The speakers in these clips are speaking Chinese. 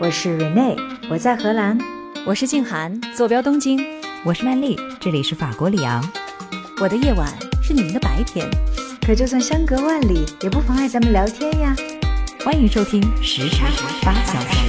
我是 Rene，我在荷兰。我是静涵，坐标东京。我是曼丽，这里是法国里昂。我的夜晚是你们的白天，可就算相隔万里，也不妨碍咱们聊天呀。欢迎收听时差八小时。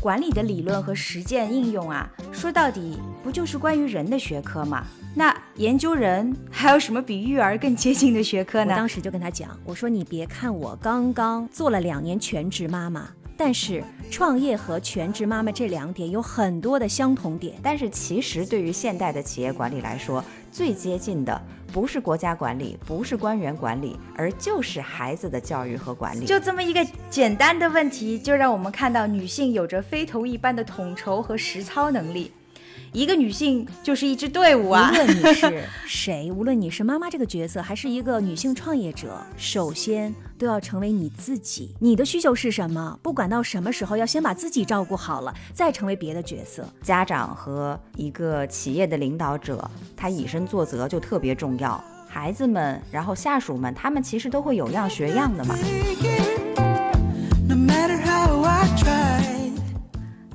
管理的理论和实践应用啊，说到底不就是关于人的学科吗？那研究人还有什么比育儿更接近的学科呢？我当时就跟他讲，我说你别看我刚刚做了两年全职妈妈，但是创业和全职妈妈这两点有很多的相同点。但是其实对于现代的企业管理来说，最接近的。不是国家管理，不是官员管理，而就是孩子的教育和管理。就这么一个简单的问题，就让我们看到女性有着非同一般的统筹和实操能力。一个女性就是一支队伍啊！无论你是谁，无论你是妈妈这个角色，还是一个女性创业者，首先都要成为你自己。你的需求是什么？不管到什么时候，要先把自己照顾好了，再成为别的角色。家长和一个企业的领导者，他以身作则就特别重要。孩子们，然后下属们，他们其实都会有样学样的嘛。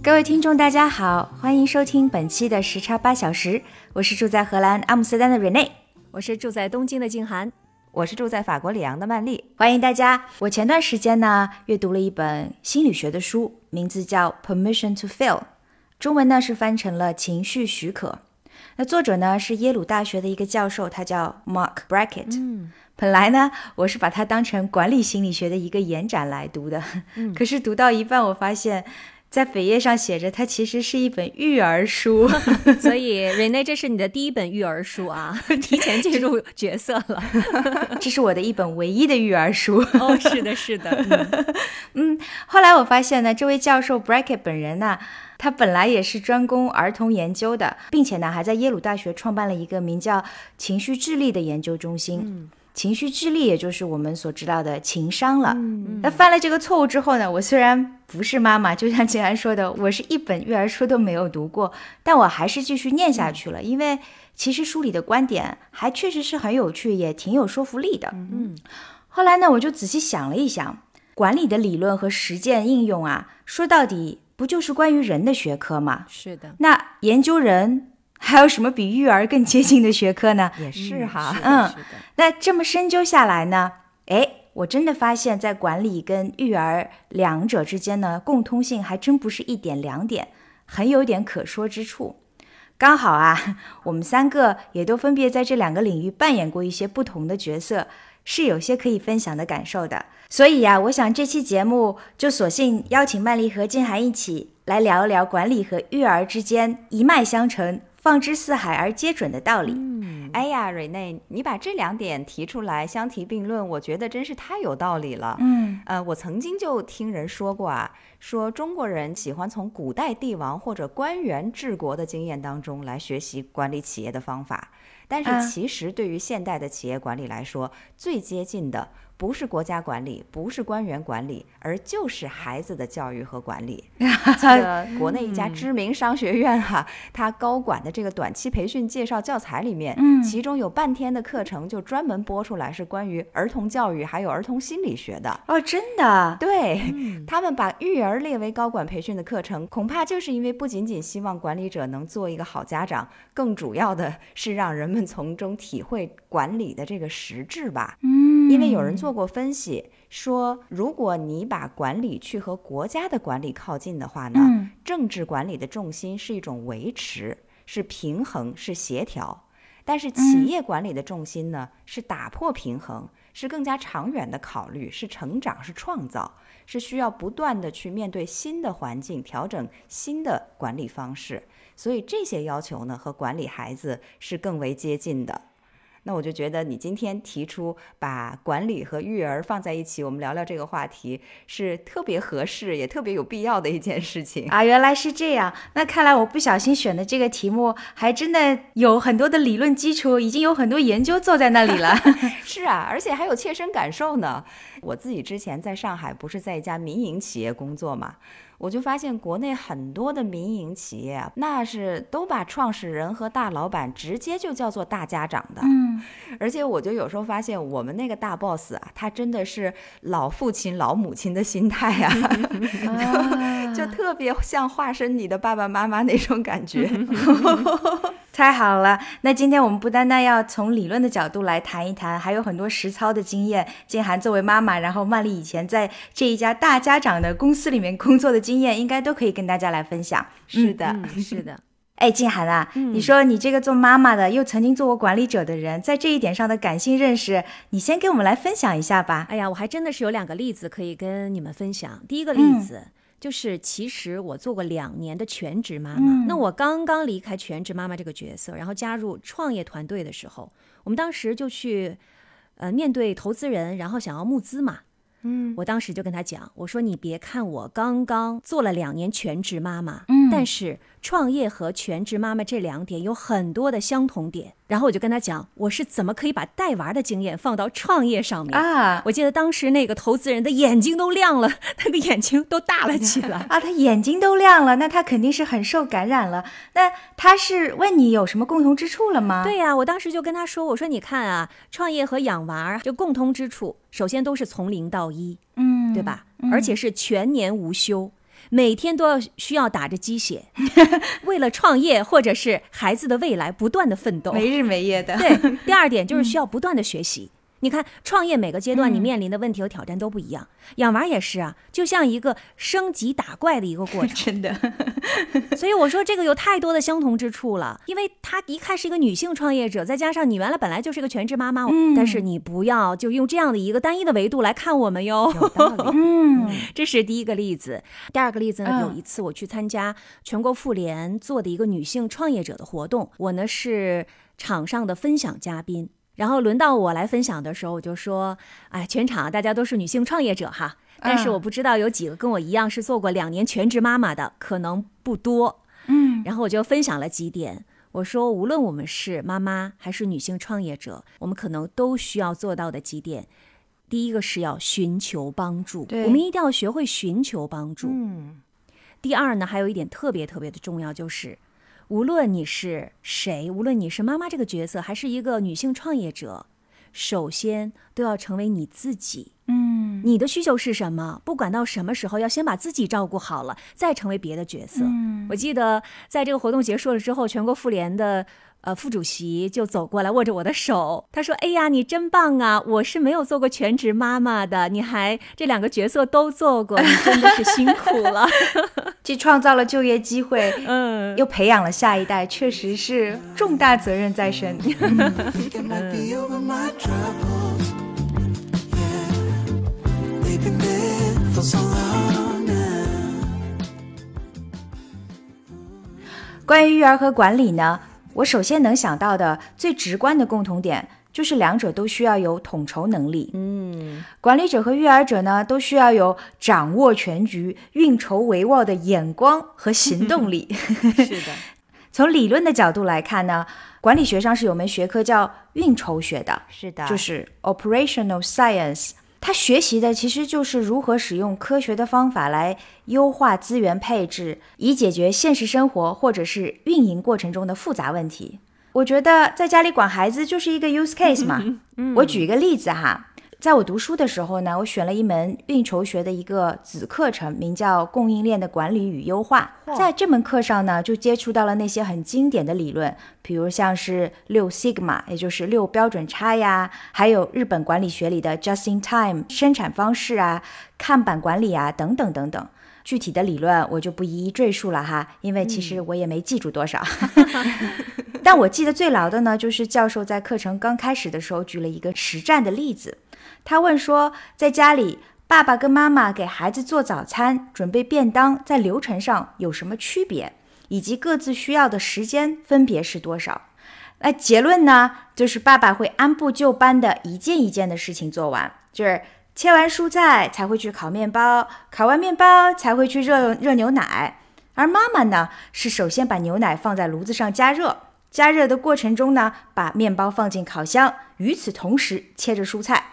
各位听众，大家好，欢迎收听本期的时差八小时。我是住在荷兰阿姆斯特丹的 Rene，我是住在东京的静涵，我是住在法国里昂的曼丽。欢迎大家！我前段时间呢阅读了一本心理学的书，名字叫《Permission to Fail》，中文呢是翻成了《情绪许可》。那作者呢是耶鲁大学的一个教授，他叫 Mark Brackett。嗯，本来呢我是把它当成管理心理学的一个延展来读的，嗯，可是读到一半我发现。在扉页上写着，它其实是一本育儿书，所以 Rene，这是你的第一本育儿书啊，提前进入角色了。这是我的一本唯一的育儿书。哦，是的，是的。嗯，后来我发现呢，这位教授 Brackett 本人呢，他本来也是专攻儿童研究的，并且呢，还在耶鲁大学创办了一个名叫情绪智力的研究中心。嗯。情绪智力，也就是我们所知道的情商了。那犯了这个错误之后呢？我虽然不是妈妈，就像静安说的，我是一本育儿书都没有读过，但我还是继续念下去了，因为其实书里的观点还确实是很有趣，也挺有说服力的。嗯，后来呢，我就仔细想了一想，管理的理论和实践应用啊，说到底不就是关于人的学科吗？是的。那研究人。还有什么比育儿更接近的学科呢？也是哈，嗯，那这么深究下来呢，哎，我真的发现，在管理跟育儿两者之间呢，共通性还真不是一点两点，很有点可说之处。刚好啊，我们三个也都分别在这两个领域扮演过一些不同的角色，是有些可以分享的感受的。所以呀，我想这期节目就索性邀请曼丽和静涵一起来聊一聊管理和育儿之间一脉相承。放之四海而皆准的道理。嗯，哎呀，瑞内，你把这两点提出来相提并论，我觉得真是太有道理了。嗯，呃，我曾经就听人说过啊，说中国人喜欢从古代帝王或者官员治国的经验当中来学习管理企业的方法，但是其实对于现代的企业管理来说，最接近的。不是国家管理，不是官员管理，而就是孩子的教育和管理。这个国内一家知名商学院哈，他高管的这个短期培训介绍教材里面，其中有半天的课程就专门播出来是关于儿童教育还有儿童心理学的。哦，真的？对他们把育儿列为高管培训的课程，恐怕就是因为不仅仅希望管理者能做一个好家长，更主要的是让人们从中体会管理的这个实质吧。嗯。因为有人做过分析，说如果你把管理去和国家的管理靠近的话呢，政治管理的重心是一种维持，是平衡，是协调；但是企业管理的重心呢，是打破平衡，是更加长远的考虑，是成长，是创造，是需要不断的去面对新的环境，调整新的管理方式。所以这些要求呢，和管理孩子是更为接近的。那我就觉得你今天提出把管理和育儿放在一起，我们聊聊这个话题是特别合适，也特别有必要的一件事情啊！原来是这样，那看来我不小心选的这个题目还真的有很多的理论基础，已经有很多研究坐在那里了。是啊，而且还有切身感受呢。我自己之前在上海不是在一家民营企业工作嘛？我就发现国内很多的民营企业啊，那是都把创始人和大老板直接就叫做大家长的。嗯，而且我就有时候发现，我们那个大 boss 啊，他真的是老父亲、老母亲的心态啊，啊就特别像化身你的爸爸妈妈那种感觉。太好了，那今天我们不单单要从理论的角度来谈一谈，还有很多实操的经验。静涵作为妈妈，然后曼丽以前在这一家大家长的公司里面工作的经验，应该都可以跟大家来分享。是的，嗯，是的，哎，静涵啊，你说你这个做妈妈的，又曾经做过管理者的人，在这一点上的感性认识，你先给我们来分享一下吧。哎呀，我还真的是有两个例子可以跟你们分享。第一个例子。就是，其实我做过两年的全职妈妈。那我刚刚离开全职妈妈这个角色，然后加入创业团队的时候，我们当时就去，呃，面对投资人，然后想要募资嘛。嗯，我当时就跟他讲，我说你别看我刚刚做了两年全职妈妈，嗯但是创业和全职妈妈这两点有很多的相同点。然后我就跟他讲，我是怎么可以把带娃的经验放到创业上面。啊我记得当时那个投资人的眼睛都亮了，那个眼睛都大了起来。啊，他眼睛都亮了，那他肯定是很受感染了。那他是问你有什么共同之处了吗？对呀、我当时就跟他说：“我说你看啊，创业和养娃儿就共通之处，首先都是从零到一，嗯，对吧？而且是全年无休，每天都要需要打着鸡血，为了创业或者是孩子的未来不断的奋斗。没日没夜的。对，第二点就是 需要不断的学习。你看，创业每个阶段你面临的问题和挑战都不一样，养娃也是啊，就像一个升级打怪的一个过程。真的，所以我说这个有太多的相同之处了，因为她一看是一个女性创业者，再加上你原来本来就是一个全职妈妈，嗯但是你不要就用这样的一个单一的维度来看我们哟。有道理。嗯这是第一个例子。第二个例子呢，嗯有一次我去参加全国妇联做的一个女性创业者的活动，我呢是场上的分享嘉宾。然后轮到我来分享的时候，我就说：“哎，全场大家都是女性创业者哈，但是嗯我不知道有几个跟我一样是做过两年全职妈妈的，可能不多。”嗯然后我就分享了几点。我说，无论我们是妈妈还是女性创业者，我们可能都需要做到的几点。第一个是要寻求帮助，我们一定要学会寻求帮助。嗯，第二呢，还有一点特别特别的重要，就是无论你是谁，无论你是妈妈这个角色，还是一个女性创业者，首先都要成为你自己。嗯你的需求是什么？不管到什么时候，要先把自己照顾好了，再成为别的角色。嗯我记得在这个活动结束了之后，全国妇联的呃副主席就走过来握着我的手，他说：“哎呀，你真棒啊！我是没有做过全职妈妈的，你还这两个角色都做过，你真的是辛苦了。既创造了就业机会，”嗯，又培养了下一代，确实是重大责任在身。关于育儿和管理呢，我首先能想到的最直观的共同点，就是两者都需要有统筹能力。嗯，管理者和育儿者呢，都需要有掌握全局、运筹帷幄的眼光和行动力。是的，从理论的角度来看呢，管理学上是有门学科叫运筹学的，是的，就是 operational science。它学习的其实就是如何使用科学的方法来优化资源配置，以解决现实生活或者是运营过程中的复杂问题。我觉得在家里管孩子就是一个 use case 嘛。我举一个例子哈，在我读书的时候呢，我选了一门运筹学的一个子课程，名叫《供应链的管理与优化》。在这门课上呢，就接触到了那些很经典的理论，比如像是六 sigma，也就是六标准差呀，还有日本管理学里的 just in time 生产方式啊、看板管理啊等等等等。具体的理论我就不一一赘述了哈，因为其实我也没记住多少。但我记得最牢的呢，就是教授在课程刚开始的时候举了一个实战的例子。他问说，在家里，爸爸跟妈妈给孩子做早餐、准备便当，在流程上有什么区别，以及各自需要的时间分别是多少？那结论呢，就是爸爸会按部就班的一件一件的事情做完，就是切完蔬菜才会去烤面包，烤完面包才会去热热牛奶。而妈妈呢，是首先把牛奶放在炉子上加热，加热的过程中呢，把面包放进烤箱，与此同时切着蔬菜。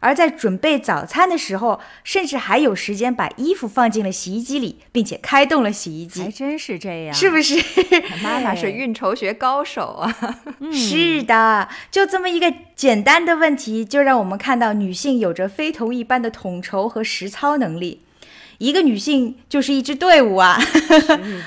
而在准备早餐的时候，甚至还有时间把衣服放进了洗衣机里，并且开动了洗衣机，还真是这样，是不是？妈妈是 运筹学高手啊！是的，就这么一个简单的问题，就让我们看到女性有着非同一般的统筹和实操能力。一个女性就是一支队伍啊！是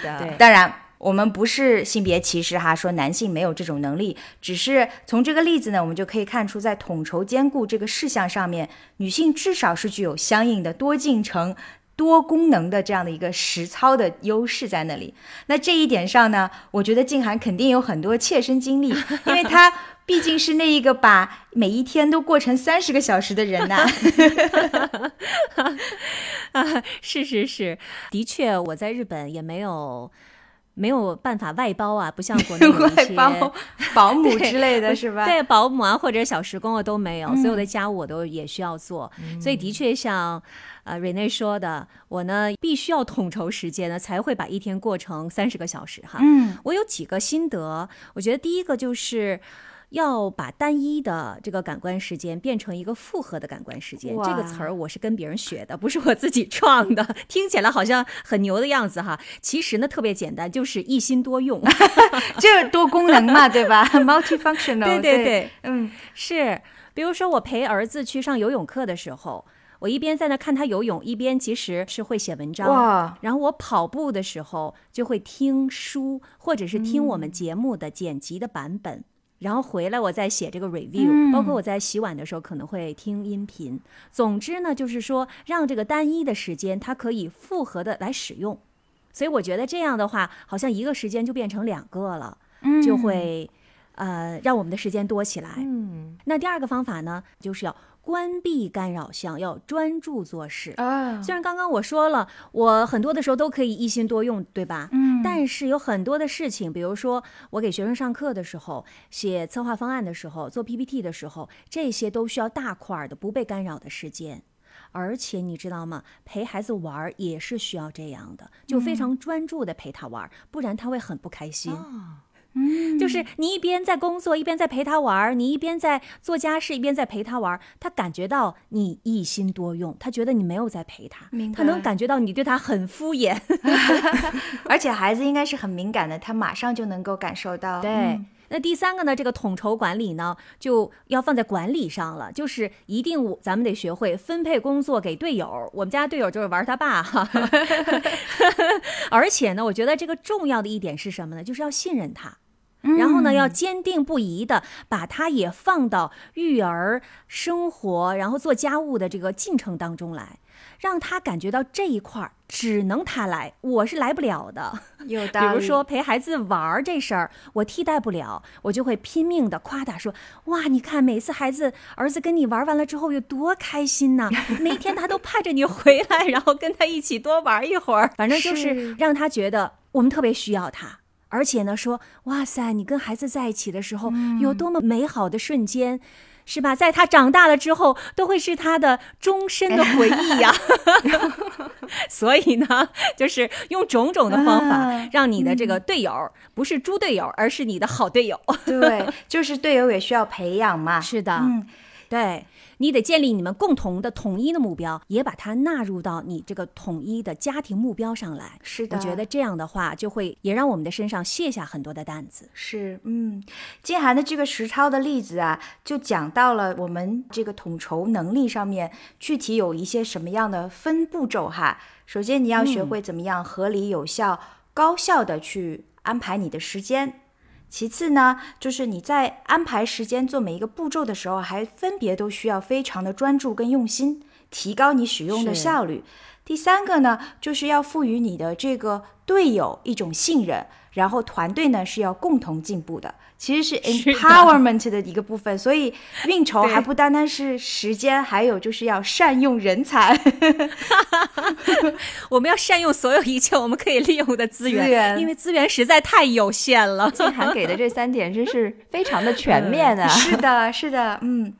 的，对 当然，我们不是性别歧视哈，说男性没有这种能力，只是从这个例子呢，我们就可以看出，在统筹兼顾这个事项上面，女性至少是具有相应的多进程。多功能的这样的一个实操的优势在那里。那这一点上呢，我觉得静涵肯定有很多切身经历，因为她毕竟是那一个把每一天都过成三十个小时的人呐、啊，是是是，的确，我在日本也没有没有办法外包啊，不像国内有一 外些包保姆 之类的是吧？对，保姆啊或者小时工啊都没有，所有嗯的家务我都也需要做，所以的确像呃瑞内说的，我呢必须要统筹时间呢，才会把一天过成三十个小时哈。嗯，我有几个心得，我觉得第一个就是。要把单一的这个感官时间变成一个复合的感官时间，这个词儿我是跟别人学的，不是我自己创的。听起来好像很牛的样子哈，其实呢特别简单，就是一心多用。就是多功能嘛，对吧？multifunctional，对对对，嗯，是，比如说我陪儿子去上游泳课的时候，我一边在那看他游泳，一边其实是会写文章。哇，然后我跑步的时候就会听书，或者是听我们节目的剪辑的版本。然后回来我再写这个 review，、包括我在洗碗的时候可能会听音频。总之呢，就是说让这个单一的时间它可以复合的来使用。所以我觉得这样的话，好像一个时间就变成两个了，就会呃让我们的时间多起来。嗯，那第二个方法呢，就是要关闭干扰项，要专注做事。啊，虽然刚刚我说了，我很多的时候都可以一心多用，对吧？嗯，但是有很多的事情，比如说我给学生上课的时候，写策划方案的时候，做 PPT 的时候，这些都需要大块儿的不被干扰的时间。而且你知道吗？陪孩子玩儿也是需要这样的，就非常专注的陪他玩儿，不然他会很不开心。嗯就是你一边在工作，一边在陪他玩儿，你一边在做家事，一边在陪他玩儿，他感觉到你一心多用，他觉得你没有在陪他，他能感觉到你对他很敷衍。而且孩子应该是很敏感的，他马上就能够感受到。对。嗯那第三个呢，这个统筹管理呢，就要放在管理上了，就是一定我咱们得学会分配工作给队友。我们家队友就是玩他爸哈，而且呢，我觉得这个重要的一点是什么呢？就是要信任他。然后呢，要坚定不移的把他也放到育儿、生活，然后做家务的这个进程当中来，让他感觉到这一块儿只能他来，我是来不了的。有 道理。比如说陪孩子玩儿这事儿，我替代不了，我就会拼命的夸他说：“哇，你看每次孩子儿子跟你玩完了之后有多开心呐！每天他都盼着你回来，然后跟他一起多玩一会儿，反正就是是让他觉得我们特别需要他。”而且呢，说哇塞，你跟孩子在一起的时候，有多么美好的瞬间，是吧？在他长大了之后，都会是他的终身的回忆呀。所以呢，就是用种种的方法啊，让你的这个队友不是猪队友，而是你的好队友。对，就是队友也需要培养嘛。是的，嗯，对你得建立你们共同的统一的目标，也把它纳入到你这个统一的家庭目标上来。是的，我觉得这样的话，就会也让我们的身上卸下很多的担子。是，嗯，金涵的这个实操的例子啊，就讲到了我们这个统筹能力上面具体有一些什么样的分步骤哈。首先，你要学会怎么样合理、有效、高效的去安排你的时间。其次呢，就是你在安排时间做每一个步骤的时候，还分别都需要非常的专注跟用心，提高你使用的效率。第三个呢，就是要赋予你的这个队友一种信任，然后团队呢是要共同进步的，其实是 empowerment 的一个部分。所以运筹还不单单是时间，还有就是要善用人才。我们要善用所有一切我们可以利用的资源，资源因为资源实在太有限了。金涵给的这三点真是非常的全面啊！是的，是的，嗯。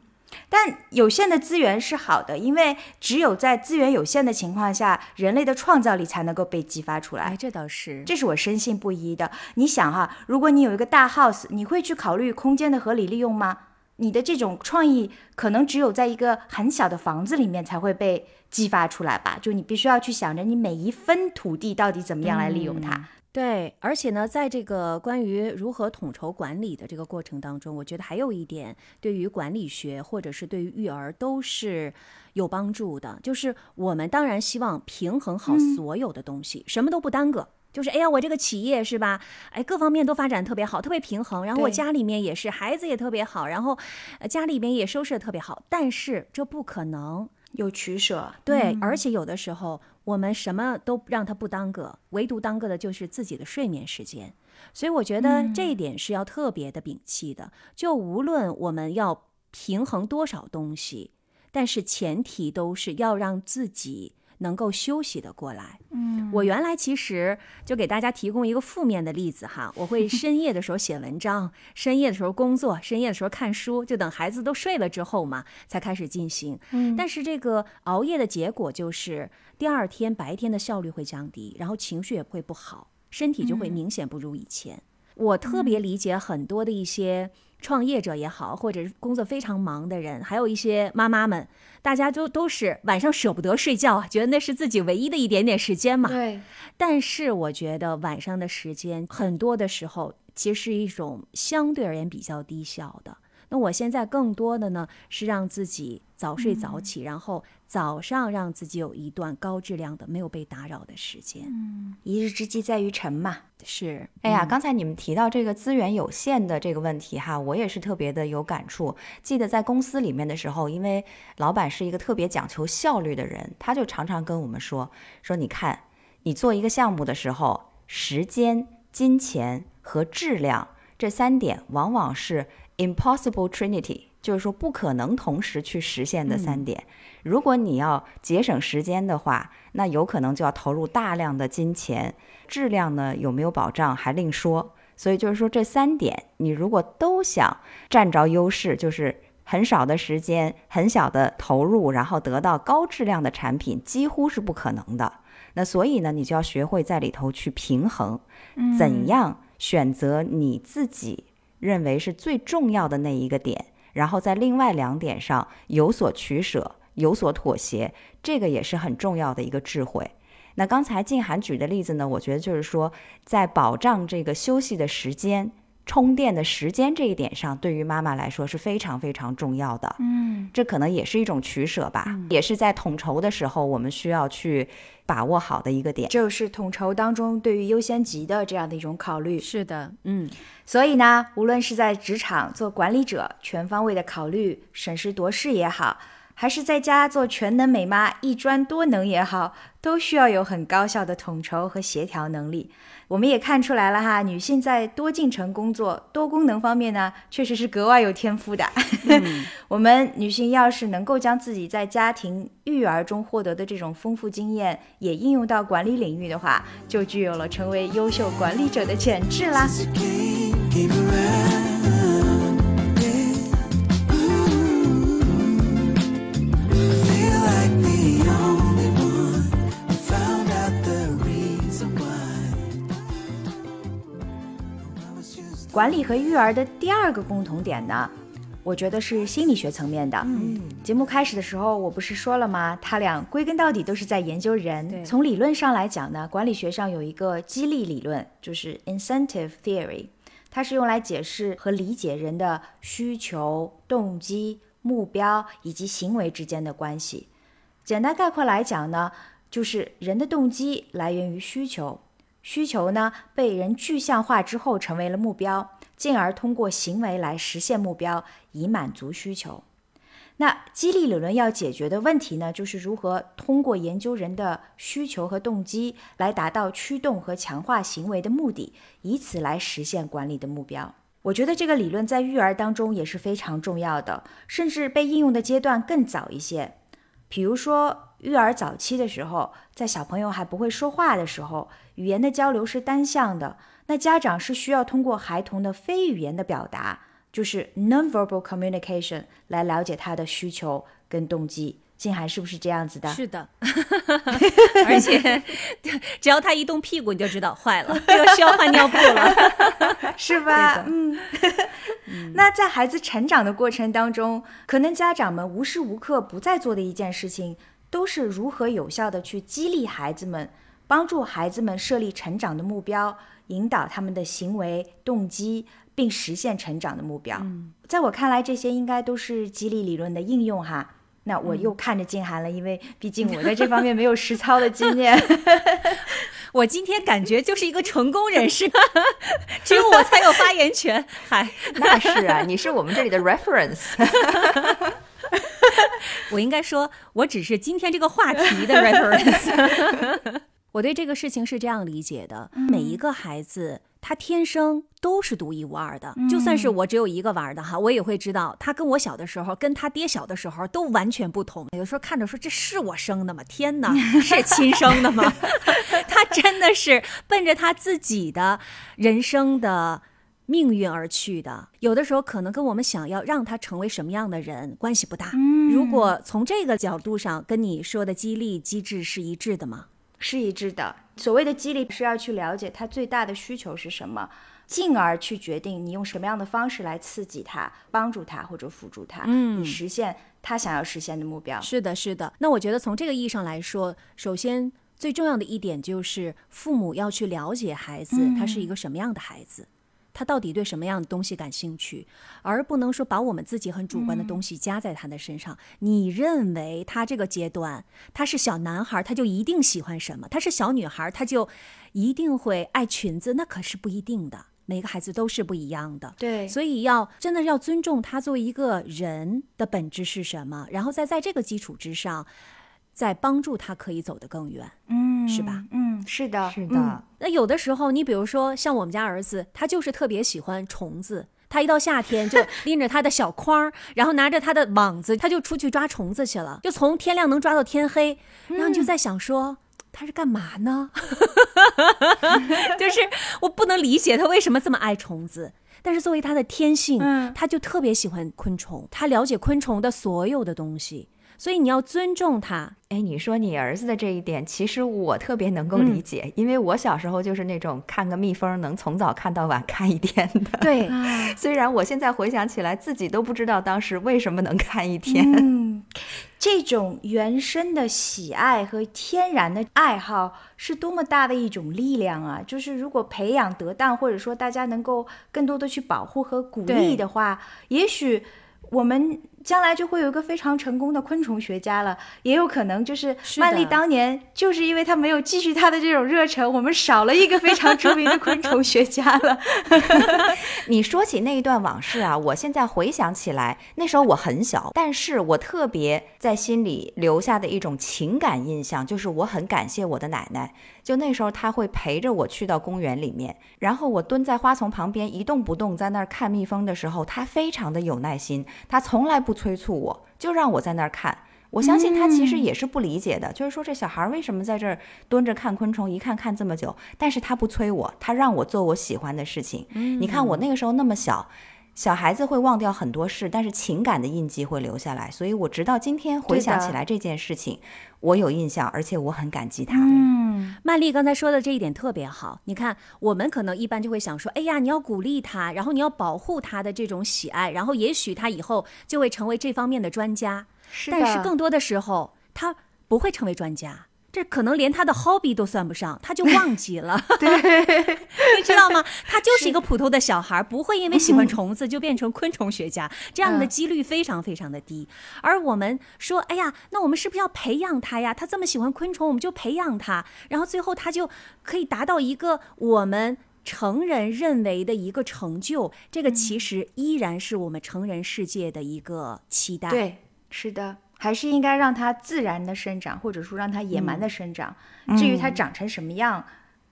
但有限的资源是好的，因为只有在资源有限的情况下，人类的创造力才能够被激发出来哎，。这倒是，这是我深信不疑的。你想哈，如果你有一个大 house，你会去考虑空间的合理利用吗？你的这种创意可能只有在一个很小的房子里面才会被激发出来吧？就你必须要去想着你每一分土地到底怎么样来利用它。对，而且呢，在这个关于如何统筹管理的这个过程当中，我觉得还有一点对于管理学或者是对于育儿都是有帮助的，就是我们当然希望平衡好所有的东西，什么都不耽搁。就是哎呀，我这个企业是吧？哎，各方面都发展特别好，特别平衡。然后我家里面也是，孩子也特别好，然后呃家里面也收拾的特别好。但是这不可能，有取舍，对，而且有的时候我们什么都让他不耽搁，唯独耽搁的就是自己的睡眠时间。所以我觉得这一点是要特别的摒弃的。就无论我们要平衡多少东西，但是前提都是要让自己能够休息的过来。嗯，我原来其实就给大家提供一个负面的例子哈，我会深夜的时候写文章，深夜的时候工作，深夜的时候看书，就等孩子都睡了之后嘛，才开始进行。嗯，但是这个熬夜的结果就是第二天白天的效率会降低，然后情绪也会不好，身体就会明显不如以前。我特别理解很多的一些创业者也好，或者是工作非常忙的人，还有一些妈妈们，大家都都是晚上舍不得睡觉啊，觉得那是自己唯一的一点点时间嘛。对，但是我觉得晚上的时间很多的时候，其实是一种相对而言比较低效的。那我现在更多的呢是让自己早睡早起，然后早上让自己有一段高质量的、没有被打扰的时间。一日之计在于晨嘛。是，哎呀，刚才你们提到这个资源有限的这个问题哈，我也是特别的有感触。记得在公司里面的时候，因为老板是一个特别讲求效率的人，他就常常跟我们说说，你看，你做一个项目的时候，时间、金钱和质量这三点往往是 impossible trinity，就是说不可能同时去实现的三点。如果你要节省时间的话，那有可能就要投入大量的金钱，质量呢有没有保障还另说。所以就是说这三点，你如果都想占着优势，就是很少的时间、很小的投入，然后得到高质量的产品，几乎是不可能的。那所以呢，你就要学会在里头去平衡，怎样选择你自己认为是最重要的那一个点，然后在另外两点上有所取舍、有所妥协，这个也是很重要的一个智慧。那刚才静涵举的例子呢，我觉得就是说，在保障这个休息的时间、充电的时间这一点上，对于妈妈来说是非常非常重要的。嗯，这可能也是一种取舍吧，也是在统筹的时候我们需要去把握好的一个点。就是统筹当中对于优先级的这样的一种考虑。是的，嗯，所以呢，无论是在职场做管理者，全方位的考虑、审时度势也好，还是在家做全能美妈、一专多能也好，都需要有很高效的统筹和协调能力。我们也看出来了哈，女性在多进程工作、多功能方面呢，确实是格外有天赋的。我们女性要是能够将自己在家庭育儿中获得的这种丰富经验，也应用到管理领域的话，就具有了成为优秀管理者的潜质啦。管理和育儿的第二个共同点呢，我觉得是心理学层面的。嗯，节目开始的时候我不是说了吗？他俩归根到底都是在研究人。从理论上来讲呢，管理学上有一个激励理论，就是 incentive theory，它是用来解释和理解人的需求、动机、目标以及行为之间的关系。简单概括来讲呢，就是人的动机来源于需求，需求呢被人具象化之后成为了目标，进而通过行为来实现目标，以满足需求。那激励理论要解决的问题呢，就是如何通过研究人的需求和动机，来达到驱动和强化行为的目的，以此来实现管理的目标。我觉得这个理论在育儿当中也是非常重要的，甚至被应用的阶段更早一些。比如说，育儿早期的时候，在小朋友还不会说话的时候，语言的交流是单向的，那家长是需要通过孩童的非语言的表达，就是 nonverbal communication 来了解他的需求跟动机，静涵是不是这样子的？是的，而且 只要他一动屁股，你就知道坏了，这个需要换尿布了。是吧？嗯。那在孩子成长的过程当中，可能家长们无时无刻不在做的一件事情，都是如何有效的去激励孩子们，帮助孩子们设立成长的目标，引导他们的行为动机，并实现成长的目标。在我看来，这些应该都是激励理论的应用哈。那我又看着静涵了，因为毕竟我在这方面没有实操的经验。我今天感觉就是一个成功人士，只有我才有发言权。嗨，那是啊，你是我们这里的 reference。我应该说，我只是今天这个话题的 reference。我对这个事情是这样理解的：每一个孩子他天生都是独一无二的，就算是我只有一个玩的哈，我也会知道他跟我小的时候，跟他爹小的时候都完全不同。有时候看着说这是我生的吗？天哪，是亲生的吗？他真的是奔着他自己的人生的。命运而去的，有的时候可能跟我们想要让他成为什么样的人关系不大。如果从这个角度上跟你说的激励机制是一致的吗？是一致的。所谓的激励是要去了解他最大的需求是什么，进而去决定你用什么样的方式来刺激他、帮助他或者辅助他，嗯以实现他想要实现的目标。是的，是的。那我觉得从这个意义上来说，首先最重要的一点就是父母要去了解孩子，他是一个什么样的孩子。他到底对什么样的东西感兴趣，而不能说把我们自己很主观的东西加在他的身上。你认为他这个阶段他是小男孩，他就一定喜欢什么？他是小女孩，他就一定会爱裙子？那可是不一定的。每个孩子都是不一样的，对所以要真的要尊重他作为一个人的本质是什么，然后再在这个基础之上，再帮助他可以走得更远。嗯是吧？嗯，是的，是嗯的，那有的时候，你比如说像我们家儿子，他就是特别喜欢虫子。他一到夏天就拎着他的小筐，然后拿着他的网子，他就出去抓虫子去了，就从天亮能抓到天黑。然后你就在想说，他是干嘛呢？就是我不能理解他为什么这么爱虫子。但是作为他的天性，嗯他就特别喜欢昆虫，他了解昆虫的所有的东西，所以你要尊重他。哎，你说你儿子的这一点，其实我特别能够理解，因为我小时候就是那种看个蜜蜂能从早看到晚看一天的。对，啊，虽然我现在回想起来，自己都不知道当时为什么能看一天。嗯，这种原生的喜爱和天然的爱好是多么大的一种力量啊！就是如果培养得当，或者说大家能够更多的去保护和鼓励的话，也许我们将来就会有一个非常成功的昆虫学家了。也有可能就是是曼丽当年就是因为他没有继续他的这种热忱，我们少了一个非常著名的昆虫学家了。你说起那一段往事啊，我现在回想起来，那时候我很小，但是我特别在心里留下的一种情感印象，就是我很感谢我的奶奶。就那时候，她会陪着我去到公园里面，然后我蹲在花丛旁边一动不动，在那儿看蜜蜂的时候，她非常的有耐心，她从来不催促我，就让我在那儿看。我相信他其实也是不理解的，就是说这小孩为什么在这儿蹲着看昆虫，一看看这么久，但是他不催我，他让我做我喜欢的事情。你看我那个时候那么小，小孩子会忘掉很多事，但是情感的印记会留下来。所以我直到今天回想起来这件事情，我有印象，而且我很感激他。嗯，曼丽刚才说的这一点特别好。你看，我们可能一般就会想说，哎呀，你要鼓励他，然后你要保护他的这种喜爱，然后也许他以后就会成为这方面的专家。是的，但是更多的时候，他不会成为专家。这可能连他的 hobby 都算不上，他就忘记了。对，你知道吗？他就是一个普通的小孩，不会因为喜欢虫子就变成昆虫学家，这样的嗯几率非常非常的低。而我们说，哎呀，那我们是不是要培养他呀？他这么喜欢昆虫，我们就培养他，然后最后他就可以达到一个我们。成人认为的一个成就，这个其实依然是我们成人世界的一个期待。对，是的，还是应该让它自然的生长，或者说让它野蛮的生长。至于它长成什么样，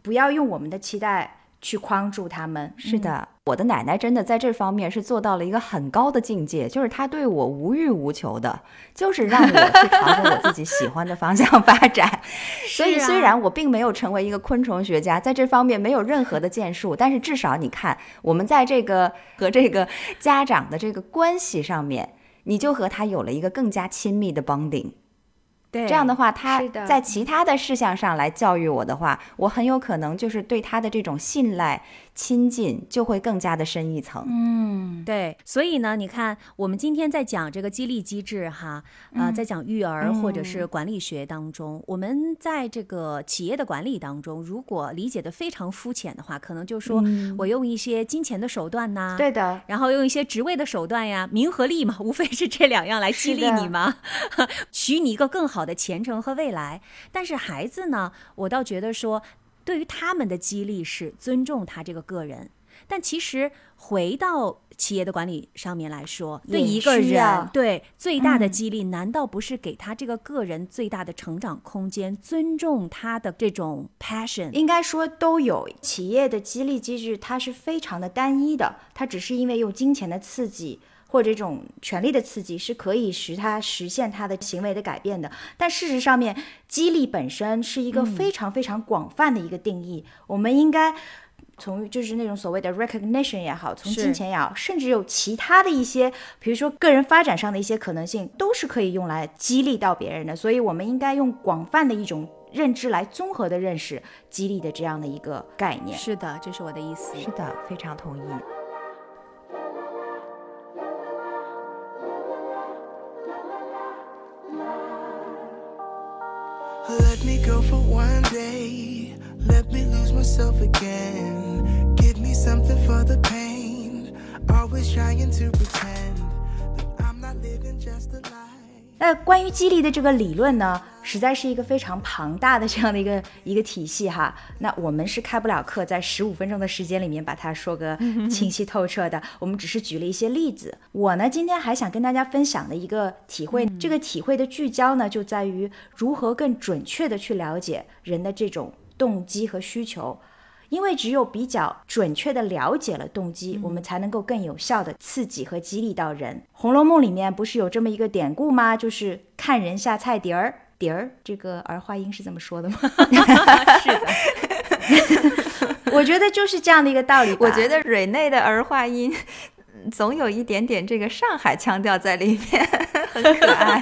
不要用我们的期待去框住它们。是的，我的奶奶真的在这方面是做到了一个很高的境界，就是她对我无欲无求的，就是让我去朝着我自己喜欢的方向发展。所以，虽然我并没有成为一个昆虫学家，在这方面没有任何的建树，但是至少你看，我们在这个和这个家长的这个关系上面，你就和他有了一个更加亲密的 bonding。对这样的话，他在其他的事项上来教育我的话，我很有可能就是对他的这种信赖、亲近就会更加的深一层。嗯，对，所以呢，你看，我们今天在讲这个激励机制哈，呃，在讲育儿或者是管理学当中，我们在这个企业的管理当中，如果理解的非常肤浅的话，可能就说我用一些金钱的手段呐、对的，然后用一些职位的手段呀，名和利嘛，无非是这两样来激励你嘛，许你一个更好的前程和未来。但是孩子呢，我倒觉得说，对于他们的激励是尊重他这个个人。但其实回到企业的管理上面来说，对一个人对最大的嗯激励，难道不是给他这个个人最大的成长空间，尊重他的这种 passion？应该说都有。企业的激励机制它是非常的单一的，它只是因为用金钱的刺激。或者这种权力的刺激是可以使他实现他的行为的改变的，但事实上面，激励本身是一个非常非常广泛的一个定义。我们应该从就是那种所谓的 recognition 也好，从金钱也好，甚至有其他的一些，比如说个人发展上的一些可能性，都是可以用来激励到别人的。所以，我们应该用广泛的一种认知来综合的认识激励的这样的一个概念。是的，这是我的意思。是的，非常同意。Let me go for one day. Let me lose myself again. Give me something for the pain. Always trying to pretend that I'm not living just a lie. 那关于激励的这个理论呢，实在是一个非常庞大的这样的一个一个体系哈。那我们是开不了课，在十五分钟的时间里面把它说个清晰透彻的。我们只是举了一些例子。我呢，今天还想跟大家分享的一个体会，这个体会的聚焦呢，就在于如何更准确的去了解人的这种动机和需求。因为只有比较准确的了解了动机，我们才能够更有效的刺激和激励到人。《红楼梦》里面不是有这么一个典故吗？就是看人下菜碟儿，碟儿这个儿化音是这么说的吗？是的，我觉得就是这样的一个道理吧。我觉得蕊内的儿化音总有一点点这个上海腔调在里面，很可爱。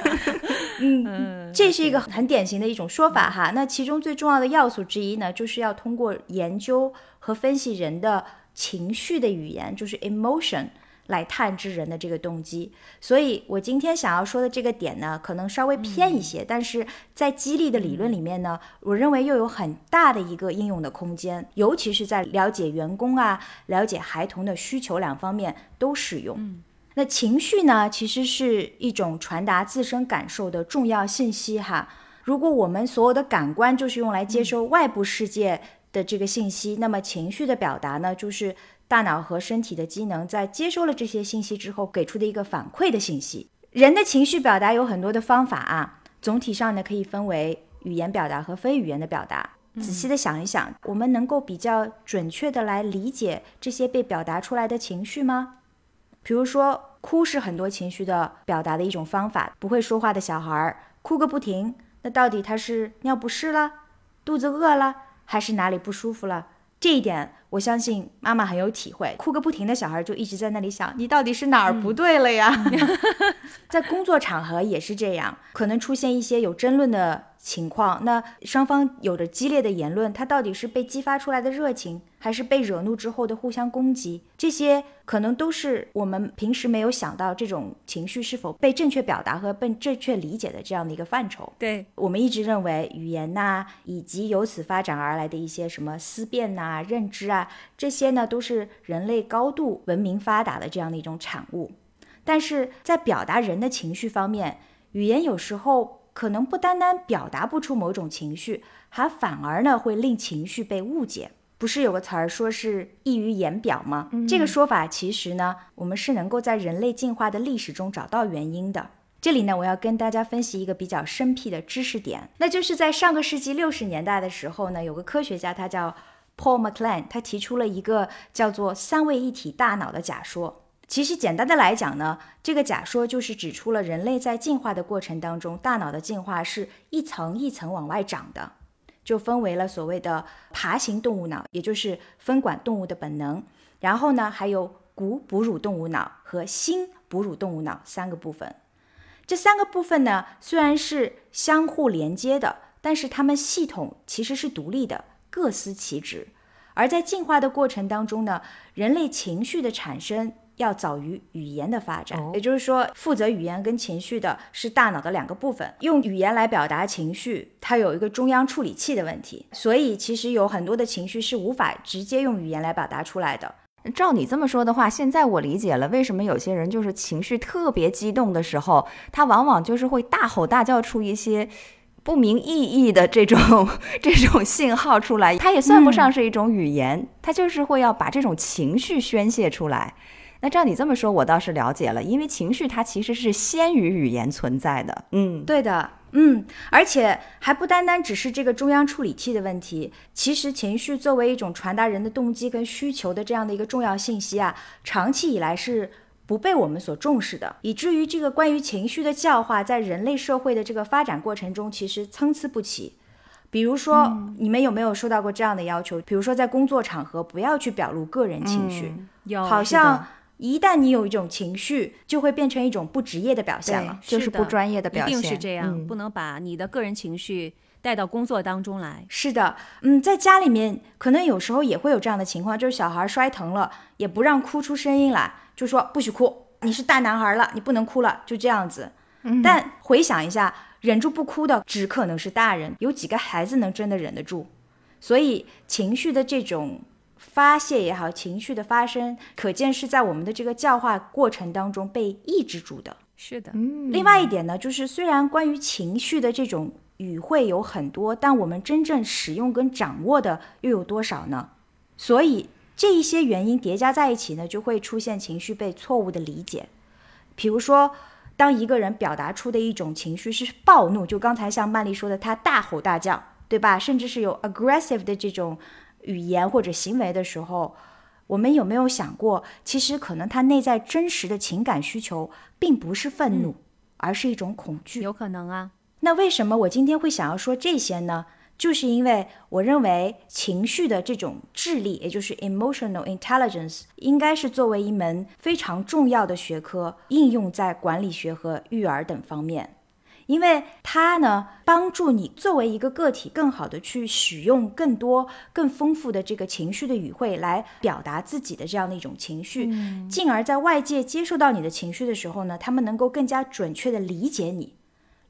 嗯，这是一个很典型的一种说法哈。那其中最重要的要素之一呢，就是要通过研究和分析人的情绪的语言，就是 emotion。来探知人的这个动机，所以我今天想要说的这个点呢，可能稍微偏一些，但是在激励的理论里面呢，我认为又有很大的一个应用的空间，尤其是在了解员工啊、了解孩童的需求两方面都适用。那情绪呢，其实是一种传达自身感受的重要信息哈。如果我们所有的感官就是用来接收外部世界的这个信息，那么情绪的表达呢，就是大脑和身体的机能在接收了这些信息之后给出的一个反馈的信息。人的情绪表达有很多的方法啊，总体上呢可以分为语言表达和非语言的表达。仔细的想一想，我们能够比较准确的来理解这些被表达出来的情绪吗？比如说，哭是很多情绪的表达的一种方法。不会说话的小孩儿哭个不停，那到底他是尿不湿了、肚子饿了，还是哪里不舒服了？这一点，我相信妈妈很有体会。哭个不停的小孩就一直在那里想，你到底是哪儿不对了呀？在工作场合也是这样，可能出现一些有争论的情况，那双方有着激烈的言论，他到底是被激发出来的热情，还是被惹怒之后的互相攻击？这些可能都是我们平时没有想到这种情绪是否被正确表达和被正确理解的这样的一个范畴。对，我们一直认为语言呐、以及由此发展而来的一些什么思辨呐、认知啊，这些呢都是人类高度文明发达的这样的一种产物。但是在表达人的情绪方面，语言有时候可能不单单表达不出某种情绪，还反而呢会令情绪被误解。不是有个词儿说是溢于言表吗？这个说法其实呢，我们是能够在人类进化的历史中找到原因的。这里呢，我要跟大家分析一个比较生僻的知识点，那就是在上个世纪六十年代的时候呢，有个科学家他叫 Paul MacLean，他提出了一个叫做三位一体大脑的假说。其实简单的来讲呢，这个假说就是指出了人类在进化的过程当中，大脑的进化是一层一层往外长的，就分为了所谓的爬行动物脑，也就是分管动物的本能，然后呢还有骨哺乳动物脑和新哺乳动物脑三个部分。这三个部分呢，虽然是相互连接的，但是它们系统其实是独立的，各司其职。而在进化的过程当中呢，人类情绪的产生要早于语言的发展，也就是说，负责语言跟情绪的是大脑的两个部分。用语言来表达情绪，它有一个中央处理器的问题，所以其实有很多的情绪是无法直接用语言来表达出来的。照你这么说的话，现在我理解了为什么有些人就是情绪特别激动的时候，他往往就是会大吼大叫出一些不明意义的这种 这种信号出来。它也算不上是一种语言，它就是会要把这种情绪宣泄出来。那照你这么说，我倒是了解了，因为情绪它其实是先于语言存在的。嗯，对的，嗯，而且还不单单只是这个中央处理器的问题，其实情绪作为一种传达人的动机跟需求的这样的一个重要信息啊，长期以来是不被我们所重视的，以至于这个关于情绪的教化，在人类社会的这个发展过程中，其实参差不齐。比如说，你们有没有收到过这样的要求？比如说，在工作场合不要去表露个人情绪，有好像。一旦你有一种情绪，就会变成一种不职业的表现了，就是不专业的表现。一定是这样，不能把你的个人情绪带到工作当中来。是的，嗯，在家里面可能有时候也会有这样的情况，就是小孩摔疼了，也不让哭出声音来，就说不许哭，你是大男孩了，你不能哭了，就这样子。但回想一下，忍住不哭的只可能是大人，有几个孩子能真的忍得住？所以情绪的这种。发泄也好，情绪的发生，可见是在我们的这个教化过程当中被抑制住的。是的，嗯。另外一点呢，就是虽然关于情绪的这种语汇有很多，但我们真正使用跟掌握的又有多少呢？所以这一些原因叠加在一起呢，就会出现情绪被错误的理解。比如说，当一个人表达出的一种情绪是暴怒，就刚才像曼丽说的，他大吼大叫，对吧？甚至是有 aggressive 的这种。语言或者行为的时候，我们有没有想过，其实可能他内在真实的情感需求并不是愤怒，而是一种恐惧。有可能啊。那为什么我今天会想要说这些呢？就是因为我认为情绪的这种智力，也就是 emotional intelligence，应该是作为一门非常重要的学科，应用在管理学和育儿等方面。因为它呢，帮助你作为一个个体，更好的去使用更多、更丰富的这个情绪的语汇来表达自己的这样的一种情绪，嗯进而在外界接受到你的情绪的时候呢，他们能够更加准确的理解你，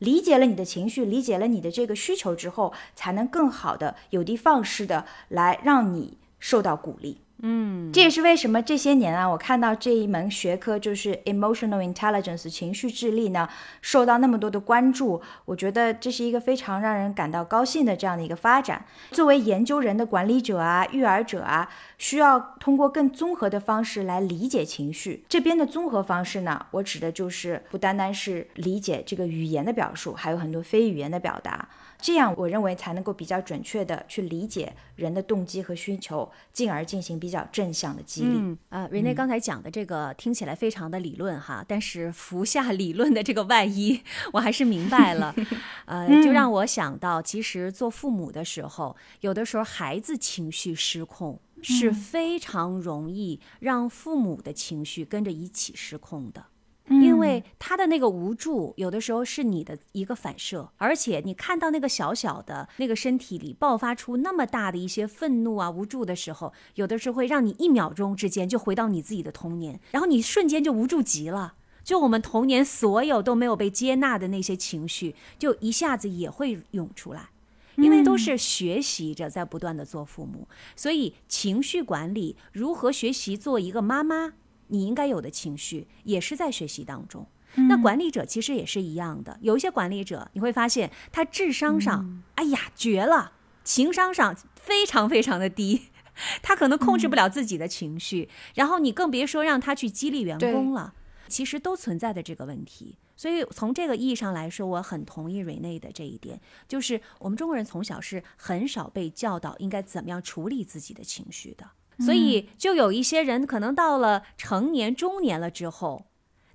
理解了你的情绪，理解了你的这个需求之后，才能更好的有的放矢的来让你受到鼓励。嗯，这也是为什么这些年啊，我看到这一门学科就是 emotional intelligence 情绪智力呢，受到那么多的关注。我觉得这是一个非常让人感到高兴的这样的一个发展。作为研究人的管理者啊、育儿者啊，需要通过更综合的方式来理解情绪。这边的综合方式呢，我指的就是不单单是理解这个语言的表述，还有很多非语言的表达。这样，我认为才能够比较准确的去理解人的动机和需求，进而进行比较正向的激励。嗯，呃，瑞内刚才讲的这个听起来非常的理论哈，但是服下理论的这个外衣，我还是明白了。呃，就让我想到，其实做父母的时候，有的时候孩子情绪失控是非常容易让父母的情绪跟着一起失控的。因为他的那个无助，有的时候是你的一个反射，而且你看到那个小小的那个身体里爆发出那么大的一些愤怒啊、无助的时候，有的时候会让你一秒钟之间就回到你自己的童年，然后你瞬间就无助极了。就我们童年所有都没有被接纳的那些情绪，就一下子也会涌出来，因为都是学习着在不断的做父母，所以情绪管理如何学习做一个妈妈。你应该有的情绪也是在学习当中。那管理者其实也是一样的，有一些管理者你会发现他智商上，哎呀绝了，情商上非常非常的低，他可能控制不了自己的情绪，然后你更别说让他去激励员工了。其实都存在的这个问题。所以从这个意义上来说，我很同意瑞内的这一点，就是我们中国人从小是很少被教导应该怎么样处理自己的情绪的。所以，就有一些人可能到了成年、中年了之后，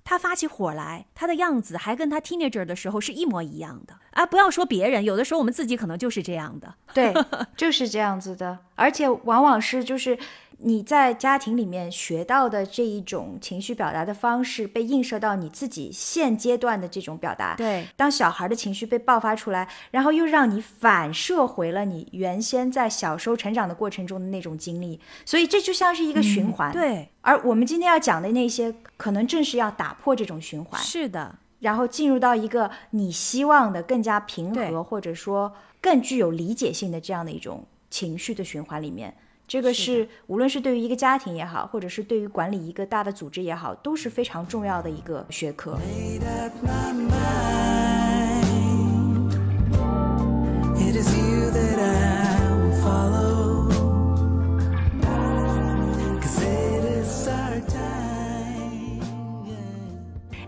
他发起火来，他的样子还跟他 teenager 的时候是一模一样的啊！不要说别人，有的时候我们自己可能就是这样的。对，就是这样子的。而且往往是就是你在家庭里面学到的这一种情绪表达的方式，被映射到你自己现阶段的这种表达。对，当小孩的情绪被爆发出来，然后又让你反射回了你原先在小时候成长的过程中的那种经历，所以这就像是一个循环。，对，而我们今天要讲的那些，可能正是要打破这种循环，是的，然后进入到一个你希望的更加平和，或者说更具有理解性的这样的一种情绪的循环里面。这个是是无论是对于一个家庭也好，或者是对于管理一个大的组织也好，都是非常重要的一个学科。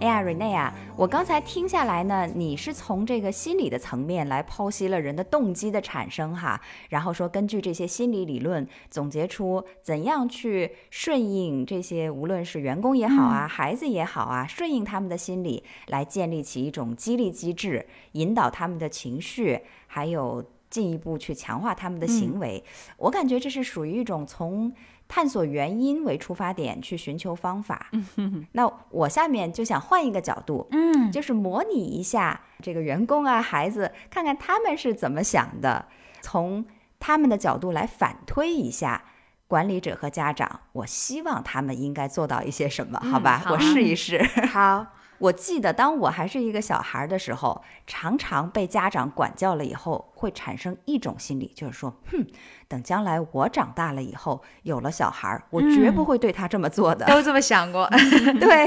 哎呀，瑞内啊，我刚才听下来呢，你是从这个心理的层面来剖析了人的动机的产生哈，然后说根据这些心理理论总结出怎样去顺应这些，无论是员工也好啊，孩子也好啊，顺应他们的心理，来建立起一种激励机制，引导他们的情绪，还有进一步去强化他们的行为。我感觉这是属于一种从探索原因为出发点去寻求方法。那我下面就想换一个角度，嗯，就是模拟一下这个员工啊、孩子，看看他们是怎么想的，从他们的角度来反推一下。管理者和家长，我希望他们应该做到一些什么？好吧，好我试一试。好，我记得当我还是一个小孩的时候，常常被家长管教了以后，会产生一种心理，就是说，哼，等将来我长大了以后，有了小孩，我绝不会对他这么做的。都这么想过。对，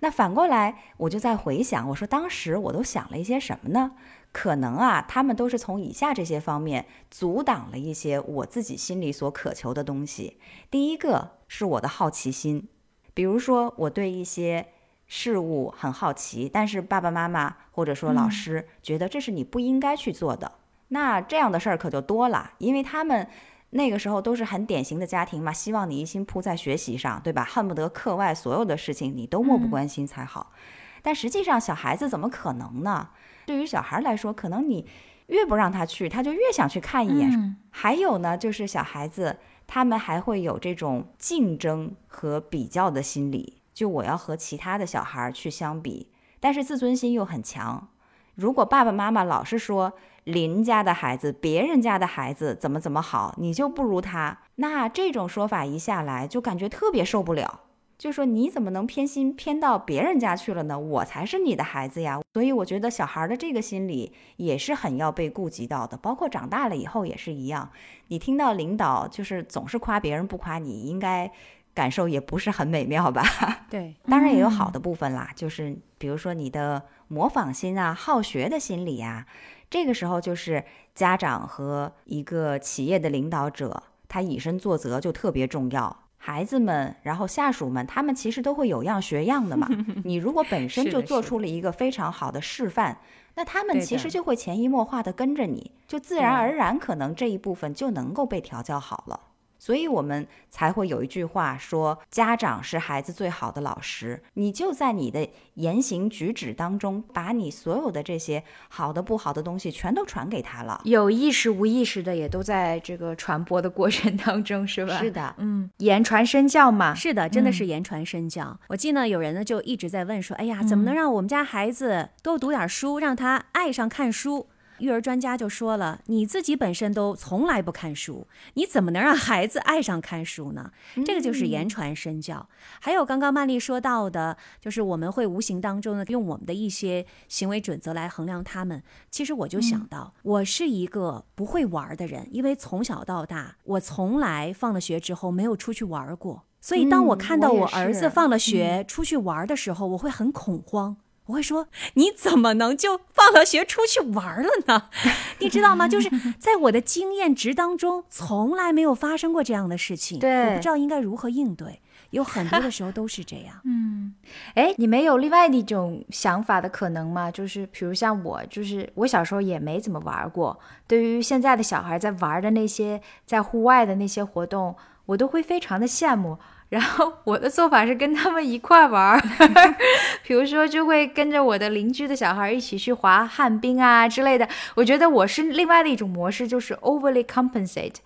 那反过来，我就在回想，我说当时我都想了一些什么呢？可能啊，他们都是从以下这些方面阻挡了一些我自己心里所渴求的东西。第一个是我的好奇心，比如说我对一些事物很好奇，但是爸爸妈妈或者说老师觉得这是你不应该去做的，那这样的事儿可就多了，因为他们。那个时候都是很典型的家庭嘛，希望你一心扑在学习上，对吧？恨不得课外所有的事情你都漠不关心才好。但实际上，小孩子怎么可能呢？对于小孩来说，可能你越不让他去，他就越想去看一眼。嗯还有呢，就是小孩子他们还会有这种竞争和比较的心理，就我要和其他的小孩去相比，但是自尊心又很强。如果爸爸妈妈老是说邻家的孩子、别人家的孩子怎么怎么好，你就不如他，那这种说法一下来，就感觉特别受不了。就说你怎么能偏心偏到别人家去了呢？我才是你的孩子呀！所以我觉得小孩的这个心理也是很要被顾及到的，包括长大了以后也是一样。你听到领导就是总是夸别人不夸你，应该感受也不是很美妙吧？对，当然也有好的部分啦，就是比如说你的模仿心啊、好学的心理啊，这个时候就是家长和一个企业的领导者，他以身作则就特别重要。孩子们，然后下属们，他们其实都会有样学样的嘛。你如果本身就做出了一个非常好的示范，那他们其实就会潜移默化的跟着你，就自然而然可能这一部分就能够被调教好了。所以我们才会有一句话说，家长是孩子最好的老师。你就在你的言行举止当中，把你所有的这些好的、不好的东西全都传给他了。有意识无意识的也都在这个传播的过程当中，是吧？是的，嗯，言传身教嘛。是的，真的嗯是言传身教。我记得有人呢就一直在问说：“哎呀，怎么能让我们家孩子多读点书，让他爱上看书？”育儿专家就说了：“你自己本身都从来不看书，你怎么能让孩子爱上看书呢？这个就是言传身教。还有刚刚曼丽说到的，就是我们会无形当中呢，用我们的一些行为准则来衡量他们。其实我就想到，我是一个不会玩的人，因为从小到大，我从来放了学之后没有出去玩过。所以当我嗯看到我儿子放了学出去玩的时候，我会很恐慌。我会说：“你怎么能就放了学出去玩了呢？你知道吗？就是在我的经验值当中，从来没有发生过这样的事情。对我不知道应该如何应对。有很多的时候都是这样。嗯哎，你没有另外的一种想法的可能吗？就是比如像我，就是我小时候也没怎么玩过。对于现在的小孩在玩的那些在户外的那些活动，我都会非常的羡慕。然后我的做法是跟他们一块玩儿，比如说就会跟着我的邻居的小孩一起去滑旱冰啊之类的。我觉得我是另外的一种模式，就是 overly compensate。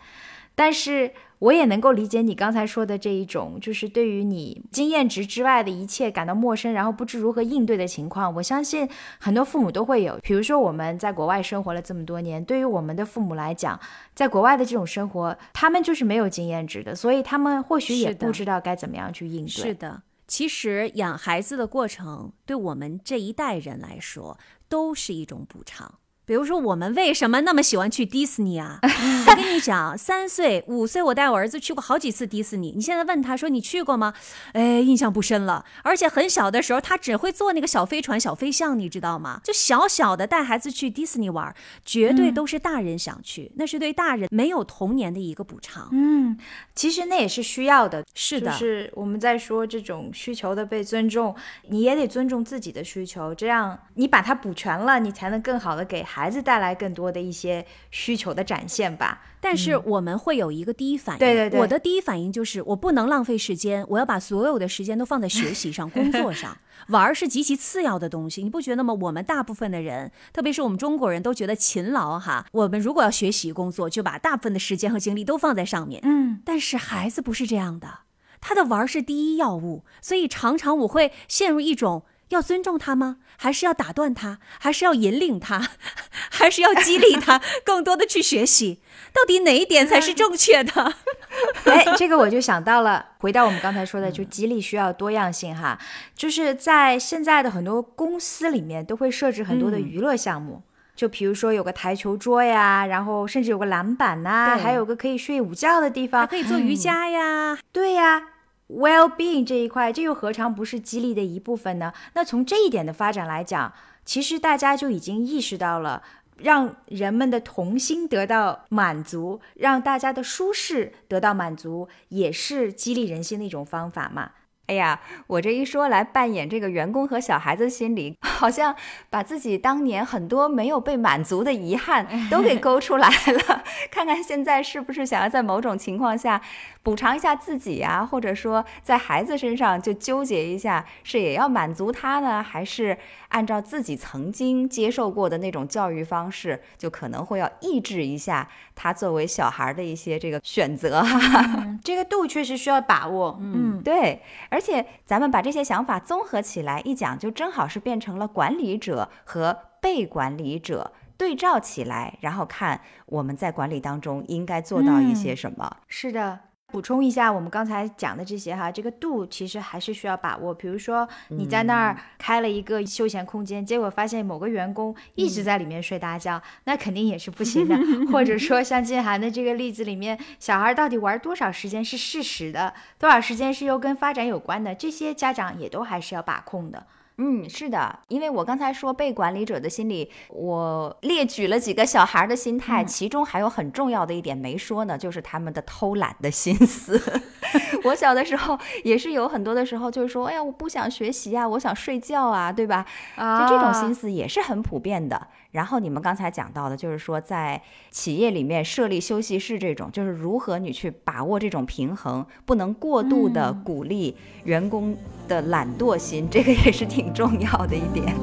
但是我也能够理解你刚才说的这一种，就是对于你经验值之外的一切感到陌生，然后不知如何应对的情况。我相信很多父母都会有。比如说我们在国外生活了这么多年，对于我们的父母来讲，在国外的这种生活，他们就是没有经验值的，所以他们或许也不知道该怎么样去应对。是的，其实养孩子的过程，对我们这一代人来说，都是一种补偿。比如说，我们为什么那么喜欢去迪士尼啊？我跟你讲，三岁、五岁，我带我儿子去过好几次迪士尼。你现在问他说你去过吗？哎，印象不深了。而且很小的时候，他只会坐那个小飞船、小飞象，你知道吗？就小小的带孩子去迪士尼玩，绝对都是大人想去，那是对大人没有童年的一个补偿。嗯，其实那也是需要的。是的，就是我们在说这种需求的被尊重，你也得尊重自己的需求，这样你把它补全了，你才能更好的给孩子带来更多的一些需求的展现吧。但是我们会有一个第一反应，对对对我的第一反应就是我不能浪费时间，我要把所有的时间都放在学习上、工作上，玩儿是极其次要的东西，你不觉得吗？我们大部分的人，特别是我们中国人都觉得勤劳哈，我们如果要学习工作，就把大部分的时间和精力都放在上面。嗯，但是孩子不是这样的，他的玩儿是第一要务，所以常常我会陷入一种。要尊重他吗？还是要打断他？还是要引领他？还是要激励他更多的去学习？到底哪一点才是正确的？哎，这个我就想到了，回到我们刚才说的，就激励需要多样性哈，就是在现在的很多公司里面都会设置很多的娱乐项目。就比如说有个台球桌呀，然后甚至有个篮板呐、对还有个可以睡午觉的地方，还可以做瑜伽呀。对呀，well-being 这一块，这又何尝不是激励的一部分呢？那从这一点的发展来讲，其实大家就已经意识到了。让人们的童心得到满足，让大家的舒适得到满足，也是激励人心的一种方法嘛。哎呀，我这一说来扮演这个员工和小孩子心里，好像把自己当年很多没有被满足的遗憾都给 勾出来了。看看现在是不是想要在某种情况下补偿一下自己呀、或者说在孩子身上就纠结一下，是也要满足他呢，还是按照自己曾经接受过的那种教育方式，就可能会要抑制一下他作为小孩的一些这个选择。嗯，这个度确实需要把握。嗯，对，而且咱们把这些想法综合起来一讲，就正好是变成了管理者和被管理者对照起来，然后看我们在管理当中应该做到一些什么。是的。补充一下，我们刚才讲的这些哈，这个度其实还是需要把握。比如说，你在那儿开了一个休闲空间，结果发现某个员工一直在里面睡大觉，那肯定也是不行的。或者说，像静涵的这个例子里面，小孩到底玩多少时间是事实的，多少时间是又跟发展有关的，这些家长也都还是要把控的。嗯，是的，因为我刚才说被管理者的心理，我列举了几个小孩的心态，其中还有很重要的一点没说呢，就是他们的偷懒的心思。我小的时候也是有很多的时候，就是说，哎呀，我不想学习啊，我想睡觉啊，对吧？啊就这种心思也是很普遍的。然后你们刚才讲到的，就是说在企业里面设立休息室这种，就是如何你去把握这种平衡，不能过度的鼓励员工的懒惰心，这个也是挺重要的一点。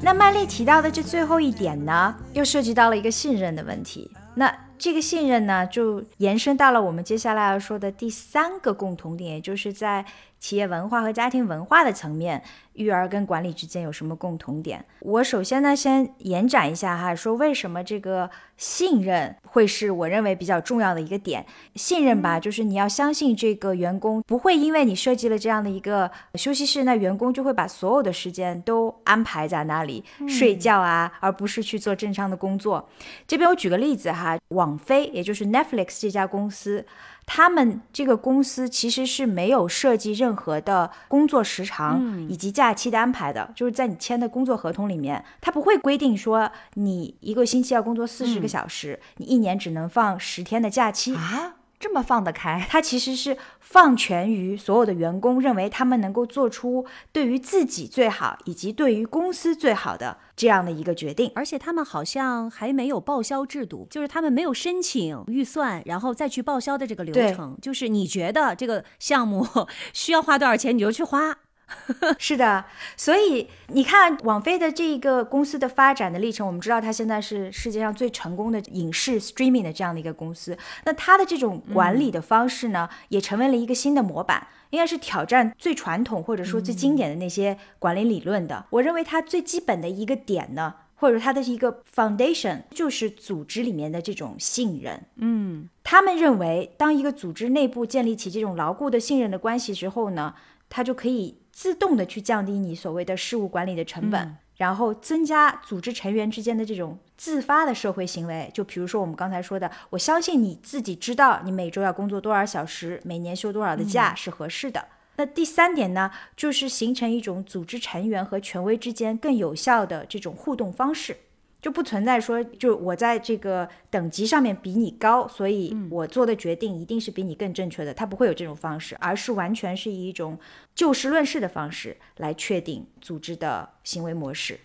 那曼丽提到的这最后一点呢，又涉及到了一个信任的问题。那这个信任呢，就延伸到了我们接下来要说的第三个共同点，也就是在企业文化和家庭文化的层面，育儿跟管理之间有什么共同点？我首先呢，先延展一下哈，说为什么这个信任会是我认为比较重要的一个点。信任吧，就是你要相信这个员工不会因为你设计了这样的一个休息室，那员工就会把所有的时间都安排在那里、睡觉啊，而不是去做正常的工作。这边我举个例子哈，网飞也就是 Netflix 这家公司，他们这个公司其实是没有设计任何的工作时长以及假期的安排的，就是在你签的工作合同里面，他不会规定说你一个星期要工作四十个小时，你一年只能放十天的假期。啊，这么放得开，他其实是放权于所有的员工，认为他们能够做出对于自己最好以及对于公司最好的这样的一个决定。而且他们好像还没有报销制度，就是他们没有申请预算，然后再去报销的这个流程。就是你觉得这个项目 需要花多少钱，你就去花。是的，所以你看网飞的这一个公司的发展的历程，我们知道它现在是世界上最成功的影视 streaming 的这样的一个公司。那它的这种管理的方式呢，也成为了一个新的模板，应该是挑战最传统或者说最经典的那些管理理论的。我认为它最基本的一个点呢，或者它的一个 foundation 就是组织里面的这种信任。嗯，他们认为，当一个组织内部建立起这种牢固的信任的关系之后呢，它就可以。自动的去降低你所谓的事务管理的成本，然后增加组织成员之间的这种自发的社会行为。就比如说我们刚才说的，我相信你自己知道你每周要工作多少小时，每年休多少的假是合适的。那第三点呢，就是形成一种组织成员和权威之间更有效的这种互动方式。就不存在说，就我在这个等级上面比你高，所以我做的决定一定是比你更正确的。他不会有这种方式，而是完全是以一种就事论事的方式来确定组织的行为模式。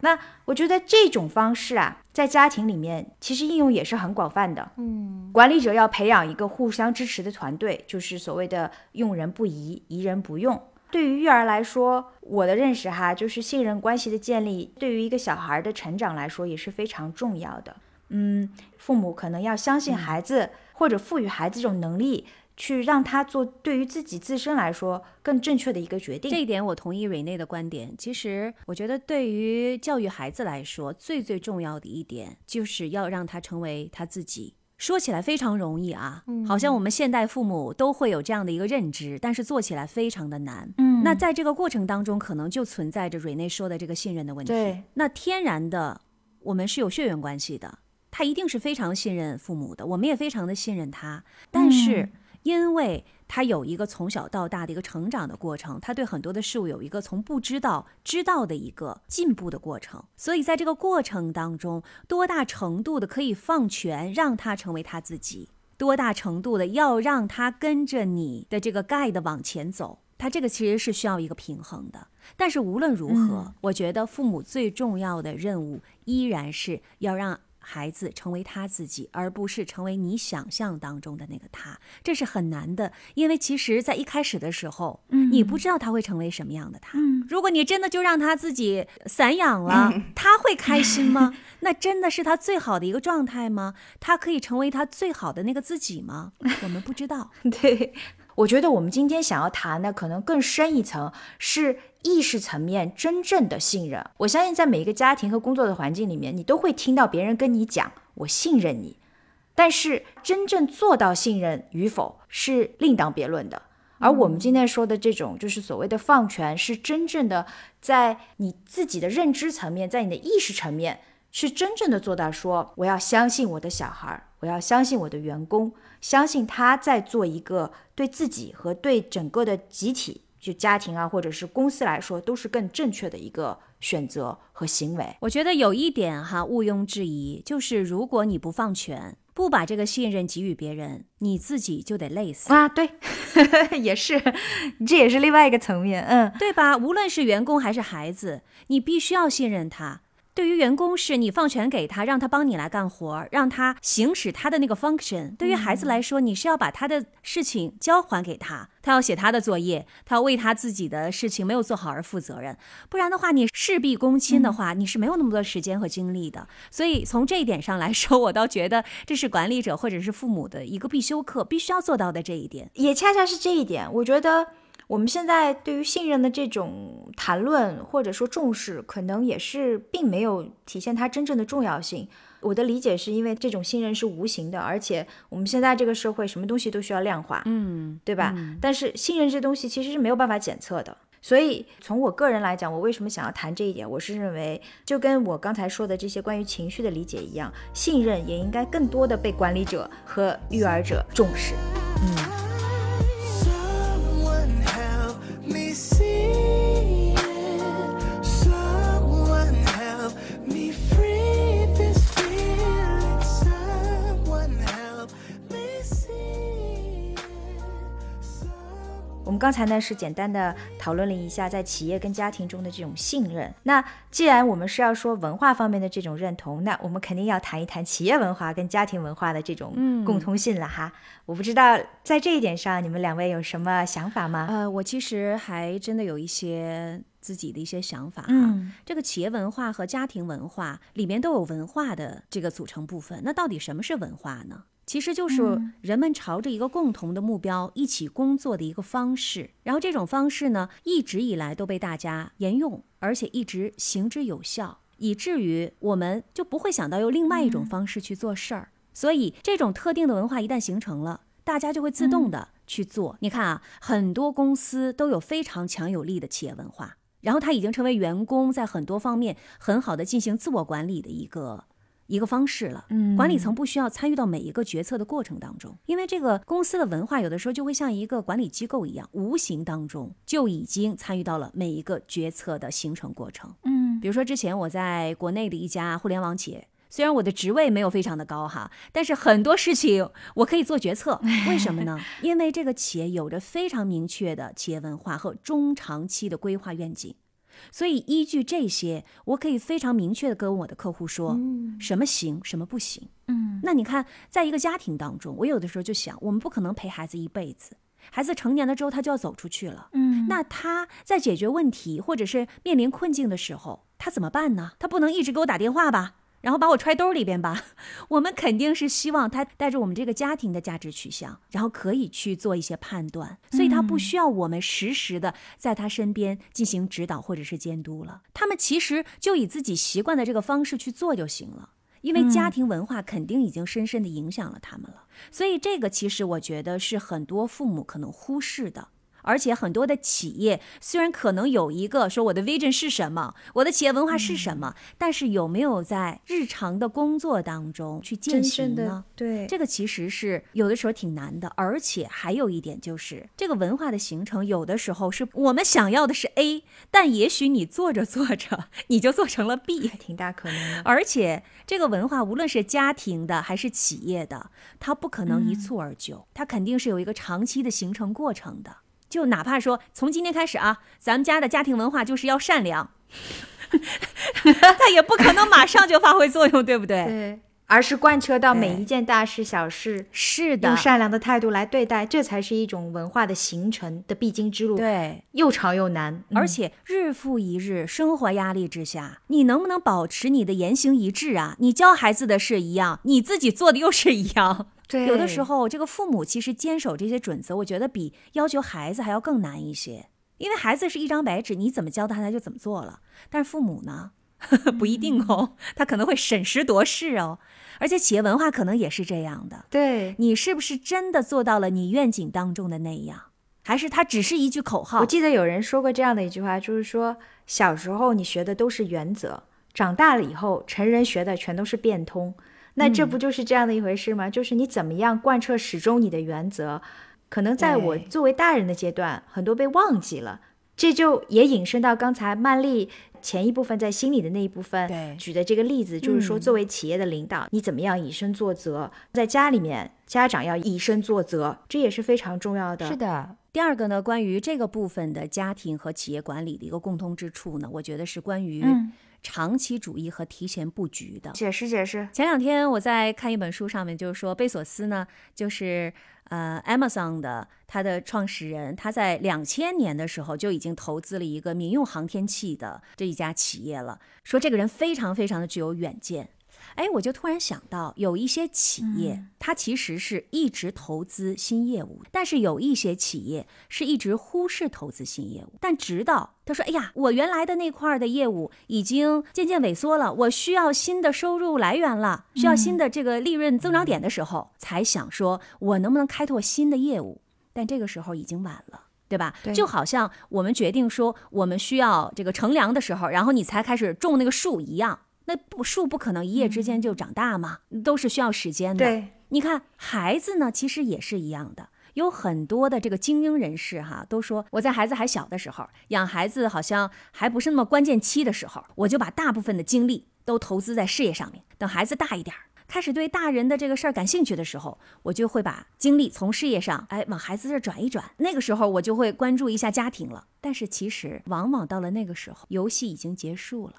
那我觉得这种方式啊，在家庭里面其实应用也是很广泛的。嗯，管理者要培养一个互相支持的团队，就是所谓的用人不疑，疑人不用。对于育儿来说，我的认识哈，就是信任关系的建立，对于一个小孩的成长来说也是非常重要的。嗯，父母可能要相信孩子，或者赋予孩子这种能力，去让他做对于自己自身来说更正确的一个决定。这一点我同意瑞内的观点。其实，我觉得对于教育孩子来说，最最重要的一点就是要让他成为他自己。说起来非常容易啊，好像我们现代父母都会有这样的一个认知，但是做起来非常的难。嗯，那在这个过程当中，可能就存在着瑞内说的这个信任的问题。对，那天然的，我们是有血缘关系的，他一定是非常信任父母的，我们也非常的信任他，但是因为。他有一个从小到大的一个成长的过程，他对很多的事物有一个从不知道知道的一个进步的过程，所以在这个过程当中，多大程度的可以放权让他成为他自己，多大程度的要让他跟着你的这个 guide 往前走，他这个其实是需要一个平衡的。但是无论如何，我觉得父母最重要的任务依然是要让。孩子成为他自己，而不是成为你想象当中的那个他，这是很难的。因为其实，在一开始的时候，嗯，你不知道他会成为什么样的他。嗯，如果你真的就让他自己散养了，他会开心吗？那真的是他最好的一个状态吗？他可以成为他最好的那个自己吗？我们不知道。对。我觉得我们今天想要谈的可能更深一层，是意识层面真正的信任。我相信在每一个家庭和工作的环境里面，你都会听到别人跟你讲“我信任你”，但是真正做到信任与否是另当别论的。而我们今天说的这种，就是所谓的放权，是真正的在你自己的认知层面，在你的意识层面，是真正的做到说，我要相信我的小孩，我要相信我的员工。相信他在做一个对自己和对整个的集体，就家庭啊，或者是公司来说，都是更正确的一个选择和行为。我觉得有一点哈，毋庸置疑，就是如果你不放权，不把这个信任给予别人，你自己就得累死啊！对，也是，这也是另外一个层面，嗯，对吧？无论是员工还是孩子，你必须要信任他。对于员工是你放权给他，让他帮你来干活，让他行使他的那个 function。对于孩子来说，你是要把他的事情交还给他，他要写他的作业，他要为他自己的事情没有做好而负责任。不然的话，你事必躬亲的话，你是没有那么多时间和精力的。所以从这一点上来说，我倒觉得这是管理者或者是父母的一个必修课，必须要做到的这一点。也恰恰是这一点，我觉得。我们现在对于信任的这种谈论或者说重视，可能也是并没有体现它真正的重要性。我的理解是因为这种信任是无形的，而且我们现在这个社会什么东西都需要量化，嗯，对吧？但是信任这东西其实是没有办法检测的。所以从我个人来讲，我为什么想要谈这一点？我是认为，就跟我刚才说的这些关于情绪的理解一样，信任也应该更多的被管理者和育儿者重视。嗯。刚才呢是简单的讨论了一下在企业跟家庭中的这种信任。那既然我们是要说文化方面的这种认同，那我们肯定要谈一谈企业文化跟家庭文化的这种共通性了哈。我不知道在这一点上你们两位有什么想法吗？呃，我其实还真的有一些自己的一些想法哈。嗯这个企业文化和家庭文化里面都有文化的这个组成部分。那到底什么是文化呢？其实就是人们朝着一个共同的目标一起工作的一个方式。然后这种方式呢，一直以来都被大家沿用，而且一直行之有效，以至于我们就不会想到用另外一种方式去做事儿。所以这种特定的文化一旦形成了，大家就会自动的去做。你看啊，很多公司都有非常强有力的企业文化，然后它已经成为员工在很多方面很好的进行自我管理的一个一个方式了。嗯管理层不需要参与到每一个决策的过程当中，因为这个公司的文化有的时候就会像一个管理机构一样，无形当中就已经参与到了每一个决策的形成过程。嗯比如说之前我在国内的一家互联网企业，虽然我的职位没有非常的高哈，但是很多事情我可以做决策。为什么呢？因为这个企业有着非常明确的企业文化和中长期的规划愿景，所以依据这些，我可以非常明确的跟我的客户说，什么行，什么不行。嗯那你看，在一个家庭当中，我有的时候就想，我们不可能陪孩子一辈子，孩子成年了之后他就要走出去了。嗯那他在解决问题或者是面临困境的时候，他怎么办呢？他不能一直给我打电话吧，然后把我揣兜里边吧。我们肯定是希望他带着我们这个家庭的价值取向，然后可以去做一些判断，所以他不需要我们实时的在他身边进行指导或者是监督了。他们其实就以自己习惯的这个方式去做就行了。因为家庭文化肯定已经深深的影响了他们了，所以这个其实我觉得是很多父母可能忽视的。而且很多的企业虽然可能有一个说我的 vision 是什么，我的企业文化是什么，但是有没有在日常的工作当中去践行呢？对这个其实是有的时候挺难的，而且还有一点就是，这个文化的形成，有的时候是我们想要的是 A，但也许你做着做着，你就做成了 B。挺大可能的。而且这个文化，无论是家庭的还是企业的，它不可能一蹴而就，它肯定是有一个长期的形成过程的。就哪怕说从今天开始啊，咱们家的家庭文化就是要善良，他也不可能马上就发挥作用，对不对？对，而是贯彻到每一件大事小事，是的用，善良的态度来对待，这才是一种文化的形成的必经之路。，对。又长又难，嗯而且日复一日，生活压力之下，你能不能保持你的言行一致啊？你教孩子的是一样，你自己做的又是一样。对有的时候，这个父母其实坚守这些准则，我觉得比要求孩子还要更难一些。因为孩子是一张白纸，你怎么教他，他就怎么做了。但是父母呢，不一定哦，他可能会审时度势哦。而且企业文化可能也是这样的，对。你是不是真的做到了你愿景当中的那样，还是它只是一句口号？我记得有人说过这样的一句话，就是说小时候你学的都是原则，长大了以后成人学的全都是变通。那这不就是这样的一回事吗？就是你怎么样贯彻始终你的原则，可能在我作为大人的阶段，很多被忘记了。这就也引申到刚才曼丽前一部分在心里的那一部分对举的这个例子，就是说嗯作为企业的领导，你怎么样以身作则，在家里面家长要以身作则，这也是非常重要的。是的，第二个呢，关于这个部分的家庭和企业管理的一个共通之处呢，我觉得是关于嗯长期主义和提前布局的。解释解释。前两天我在看一本书，上面就是说贝索斯呢，就是呃 Amazon 的他的创始人，他在两千年的时候就已经投资了一个民用航天器的这一家企业了，说这个人非常非常的具有远见。哎，我就突然想到，有一些企业，它其实是一直投资新业务，但是有一些企业是一直忽视投资新业务。但直到他说：“哎呀，我原来的那块儿的业务已经渐渐萎缩了，我需要新的收入来源了，需要新的这个利润增长点的时候，才想说我能不能开拓新的业务。但这个时候已经晚了。”对吧？对就好像我们决定说我们需要这个乘凉的时候，然后你才开始种那个树一样，那不树不可能一夜之间就长大嘛，都是需要时间的。对，你看孩子呢，其实也是一样的。有很多的这个精英人士哈，都说我在孩子还小的时候，养孩子好像还不是那么关键期的时候，我就把大部分的精力都投资在事业上面。等孩子大一点儿，开始对大人的这个事儿感兴趣的时候，我就会把精力从事业上，哎，往孩子这儿转一转。那个时候我就会关注一下家庭了。但是其实往往到了那个时候，游戏已经结束了。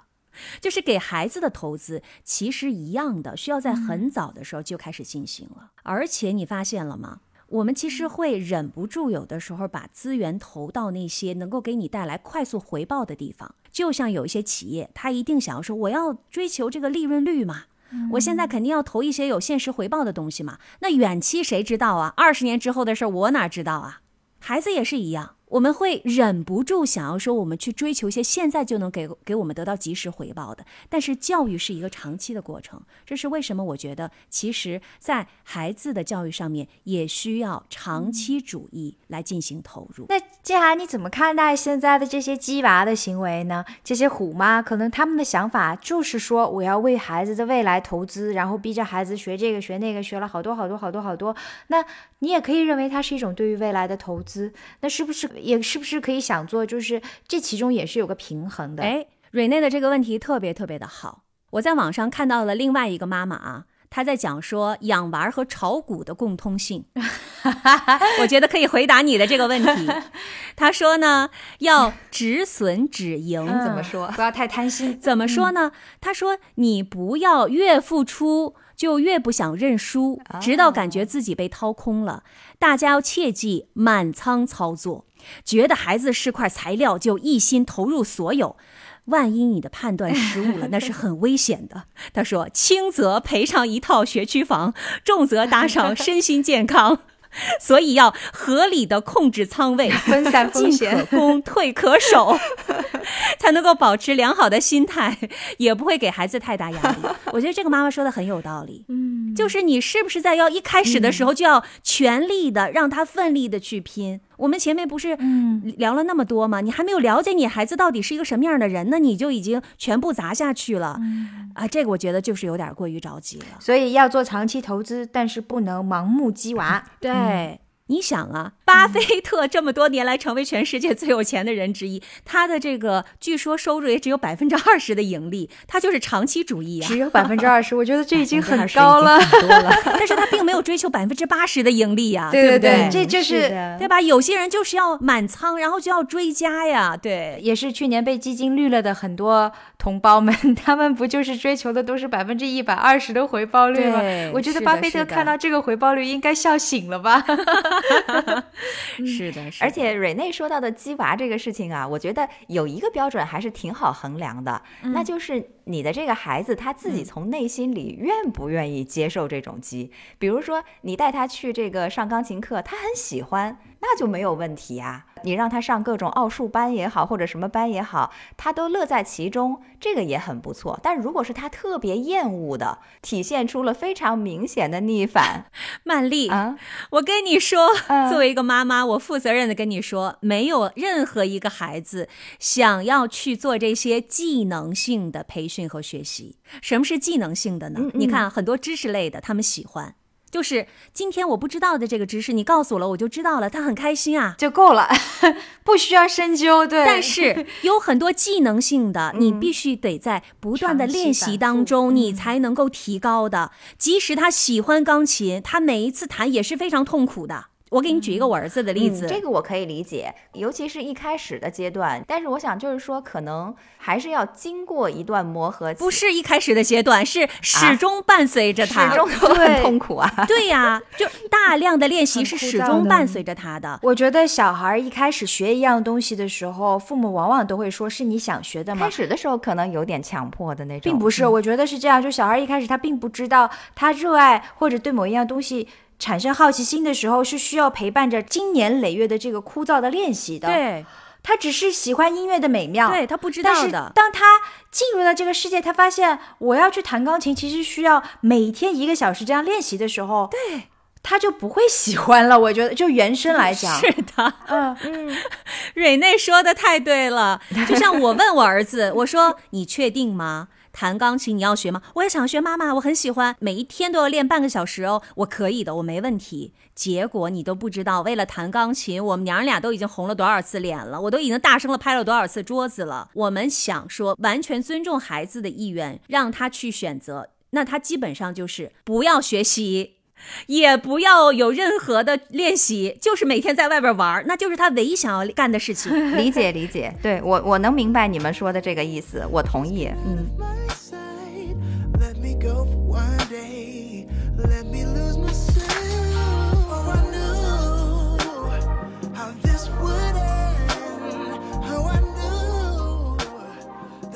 就是给孩子的投资，其实一样的，需要在很早的时候就开始进行了。而且你发现了吗？我们其实会忍不住有的时候把资源投到那些能够给你带来快速回报的地方。就像有一些企业，他一定想要说，我要追求这个利润率嘛，我现在肯定要投一些有现实回报的东西嘛。那远期谁知道啊？二十年之后的事儿，我哪知道啊？孩子也是一样。我们会忍不住想要说，我们去追求一些现在就能给给我们得到及时回报的。但是教育是一个长期的过程，这是为什么？我觉得其实，在孩子的教育上面，也需要长期主义来进行投入。那静涵，你怎么看待现在的这些鸡娃的行为呢？这些虎妈可能他们的想法就是说，我要为孩子的未来投资，然后逼着孩子学这个学那个，学了好多好多好多好多。那你也可以认为它是一种对于未来的投资。那是不是？也是不是可以想做，就是这其中也是有个平衡的。哎，瑞内的这个问题特别特别的好。我在网上看到了另外一个妈妈啊，她在讲说养娃和炒股的共通性。我觉得可以回答你的这个问题。她说呢，要止损止盈。怎么说？不要太贪心。怎么说呢？她说你不要越付出。就越不想认输，直到感觉自己被掏空了。大家要切记满仓操作，觉得孩子是块材料就一心投入所有，万一你的判断失误了，那是很危险的。他说：轻则赔偿一套学区房，重则打赏身心健康。所以要合理的控制仓位，分散风险，进可攻，退可守，才能够保持良好的心态，也不会给孩子太大压力。我觉得这个妈妈说的很有道理。嗯，就是你是不是在要一开始的时候就要全力的让他奋力的去拼？我们前面不是聊了那么多吗？你还没有了解你孩子到底是一个什么样的人呢，你就已经全部砸下去了。啊，这个我觉得就是有点过于着急了。所以要做长期投资，但是不能盲目鸡娃。对。你想啊，巴菲特这么多年来成为全世界最有钱的人之一，他的这个据说收入也只有百分之二十的盈利，他就是长期主义啊。只有百分之二十，我觉得这已经很高了，多了。但是他并没有追求百分之八十的盈利呀，对不对？这就是对吧？有些人就是要满仓，然后就要追加呀。对，也是去年被基金绿了的很多同胞们，他们不就是追求的都是百分之一百二十的回报率吗？我觉得巴菲特看到这个回报率应该笑醒了吧。是的，而且瑞内说到的鸡娃这个事情啊，我觉得有一个标准还是挺好衡量的，那就是你的这个孩子他自己从内心里愿不愿意接受这种鸡。比如说，你带他去这个上钢琴课，他很喜欢，那就没有问题呀。你让他上各种奥数班也好，或者什么班也好，他都乐在其中，这个也很不错。但如果是他特别厌恶的，体现出了非常明显的逆反，曼丽啊，我跟你说，作为一个妈妈，我负责任的跟你说，没有任何一个孩子想要去做这些技能性的培训和学习。什么是技能性的呢？你看很多知识类的，他们喜欢。就是今天我不知道的这个知识，你告诉我了，我就知道了，他很开心啊，就够了，不需要深究。对，但是 有很多技能性的，你必须得在不断的练习当中，你才能够提高的。即使他喜欢钢琴，他每一次弹也是非常痛苦的。我给你举一个我儿子的例子，这个我可以理解，尤其是一开始的阶段。但是我想就是说，可能还是要经过一段磨合。不是一开始的阶段，是始终伴随着他，始终都很痛苦啊。对呀，就大量的练习是始终伴随着他的。我觉得小孩一开始学一样东西的时候，父母往往都会说是你想学的吗？开始的时候可能有点强迫的那种，并不是。我觉得是这样，就小孩一开始他并不知道他热爱或者对某一样东西。产生好奇心的时候，是需要陪伴着经年累月的这个枯燥的练习的。对，他只是喜欢音乐的美妙，对他不知道的。当他进入了这个世界，他发现我要去弹钢琴，其实需要每天一个小时这样练习的时候，对，他就不会喜欢了。我觉得，就原声来讲，是的，嗯嗯，蕊内说的太对了。就像我问我儿子，我说：“你确定吗？”弹钢琴你要学吗？我也想学，妈妈，我很喜欢，每一天都要练半个小时哦，我可以的，我没问题。结果你都不知道，为了弹钢琴，我们娘俩都已经红了多少次脸了，我都已经大声了拍了多少次桌子了。我们想说，完全尊重孩子的意愿，让他去选择。那他基本上就是不要学习，也不要有任何的练习，就是每天在外边玩，那就是他唯一想要干的事情。理解理解，对我我能明白你们说的这个意思，我同意。嗯，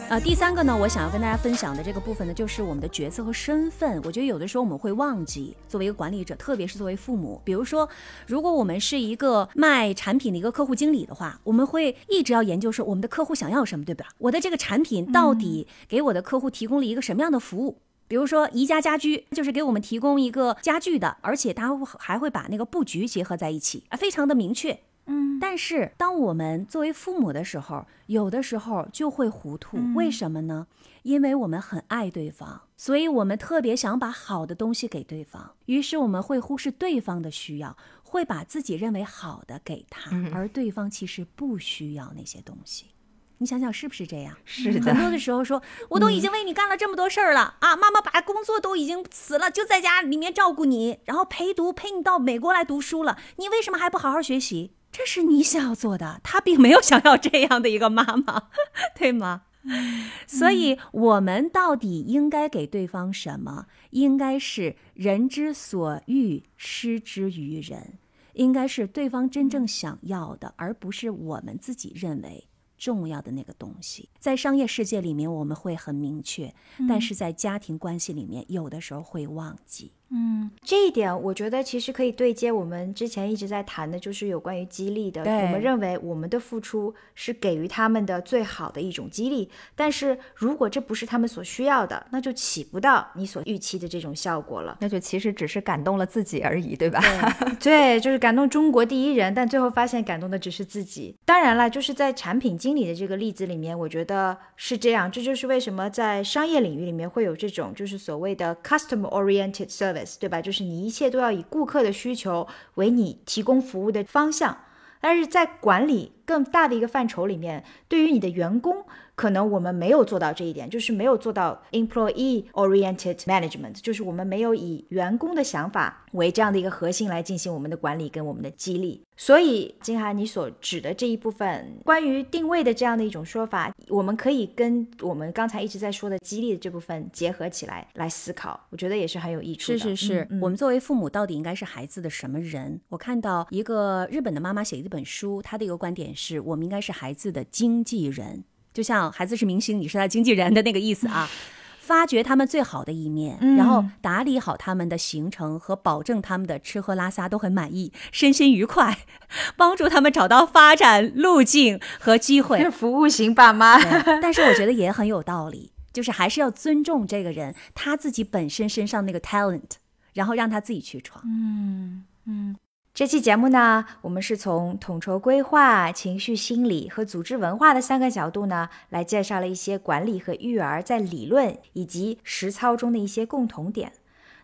呃，第三个呢，我想要跟大家分享的这个部分呢，就是我们的角色和身份。我觉得有的时候我们会忘记，作为一个管理者，特别是作为父母，比如说，如果我们是一个卖产品的一个客户经理的话，我们会一直要研究说我们的客户想要什么，对吧？我的这个产品到底给我的客户提供了一个什么样的服务？比如说宜家家居就是给我们提供一个家具的，而且它会还会把那个布局结合在一起啊，非常的明确。嗯，但是当我们作为父母的时候，有的时候就会糊涂，为什么呢？因为我们很爱对方，所以我们特别想把好的东西给对方，于是我们会忽视对方的需要，会把自己认为好的给他，而对方其实不需要那些东西。你想想是不是这样？是的很多的时候说，我都已经为你干了这么多事儿了、啊，妈妈把工作都已经辞了，就在家里面照顾你，然后陪读陪你到美国来读书了，你为什么还不好好学习？这是你想要做的，他并没有想要这样的一个妈妈，对吗？所以，我们到底应该给对方什么？应该是人之所欲，施之于人，应该是对方真正想要的，而不是我们自己认为重要的那个东西。在商业世界里面，我们会很明确，但是在家庭关系里面，有的时候会忘记。这一点，我觉得其实可以对接我们之前一直在谈的，就是有关于激励的。我们认为我们的付出是给予他们的最好的一种激励，但是如果这不是他们所需要的，那就起不到你所预期的这种效果了。那就其实只是感动了自己而已，对吧？对，就是感动中国第一人，但最后发现感动的只是自己。当然了，就是在产品经理的这个例子里面，我觉得是这样。这就是为什么在商业领域里面会有这种就是所谓的 customer oriented service，对吧？就是你一切都要以顾客的需求为你提供服务的方向。但是在管理更大的一个范畴里面，对于你的员工，可能我们没有做到这一点，就是没有做到 employee oriented management，就是我们没有以员工的想法为这样的一个核心来进行我们的管理跟我们的激励。所以，金涵，你所指的这一部分关于定位的这样的一种说法，我们可以跟我们刚才一直在说的激励的这部分结合起来来思考，我觉得也是很有益处的。是是是，我们作为父母到底应该是孩子的什么人？我看到一个日本的妈妈写的一本书，她的一个观点是我们应该是孩子的经纪人，就像孩子是明星，你是他经纪人的那个意思啊。发掘他们最好的一面，然后打理好他们的行程和保证他们的吃喝拉撒都很满意，身心愉快，帮助他们找到发展路径和机会。是服务型爸妈。但是我觉得也很有道理，就是还是要尊重这个人他自己本身身上那个 talent，然后让他自己去闯。这期节目呢，我们是从统筹规划、情绪心理和组织文化的三个角度呢，来介绍了一些管理和育儿在理论以及实操中的一些共同点。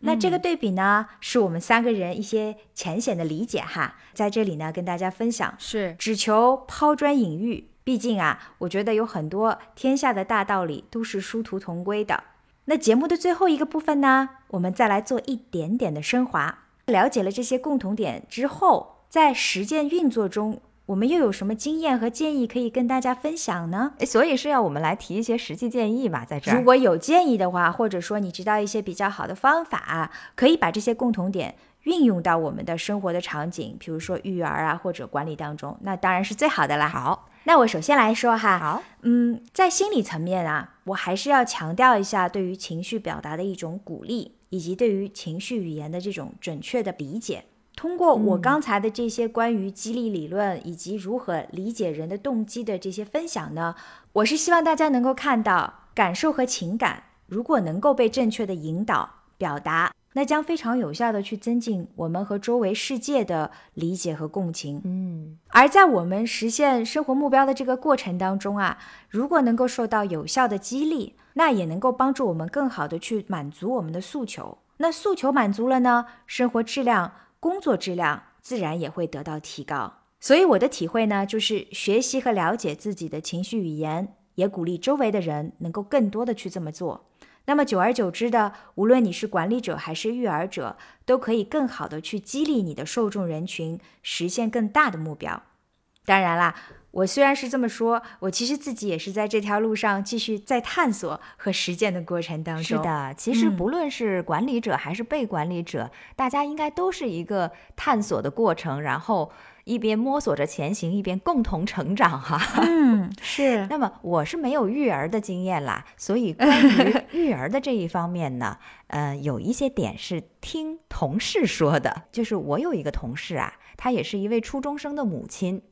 那这个对比呢，是我们三个人一些浅显的理解哈，在这里呢跟大家分享，是只求抛砖引玉。毕竟啊，我觉得有很多天下的大道理都是殊途同归的。那节目的最后一个部分呢，我们再来做一点点的升华。了解了这些共同点之后，在实践运作中，我们又有什么经验和建议可以跟大家分享呢？哎，所以是要我们来提一些实际建议嘛，在这儿。如果有建议的话，或者说你知道一些比较好的方法，可以把这些共同点运用到我们的生活的场景，比如说育儿啊或者管理当中，那当然是最好的啦。好，那我首先来说哈，好，嗯，在心理层面啊，我还是要强调一下对于情绪表达的一种鼓励，以及对于情绪语言的这种准确的理解。通过我刚才的这些关于激励理论以及如何理解人的动机的这些分享呢，我是希望大家能够看到，感受和情感如果能够被正确的引导表达，那将非常有效的去增进我们和周围世界的理解和共情。嗯，而在我们实现生活目标的这个过程当中啊，如果能够受到有效的激励，那也能够帮助我们更好的去满足我们的诉求。那诉求满足了呢，生活质量、工作质量自然也会得到提高。所以我的体会呢，就是学习和了解自己的情绪语言，也鼓励周围的人能够更多的去这么做。那么久而久之的，无论你是管理者还是育儿者，都可以更好的去激励你的受众人群，实现更大的目标。当然啦，我虽然是这么说，我其实自己也是在这条路上继续在探索和实践的过程当中。是的，其实嗯不论是管理者还是被管理者，大家应该都是一个探索的过程，然后一边摸索着前行，一边共同成长哈。嗯，是，那么我是没有育儿的经验啦，所以关于 育儿的这一方面呢，呃，有一些点是听同事说的。就是我有一个同事啊，她也是一位初中生的母亲，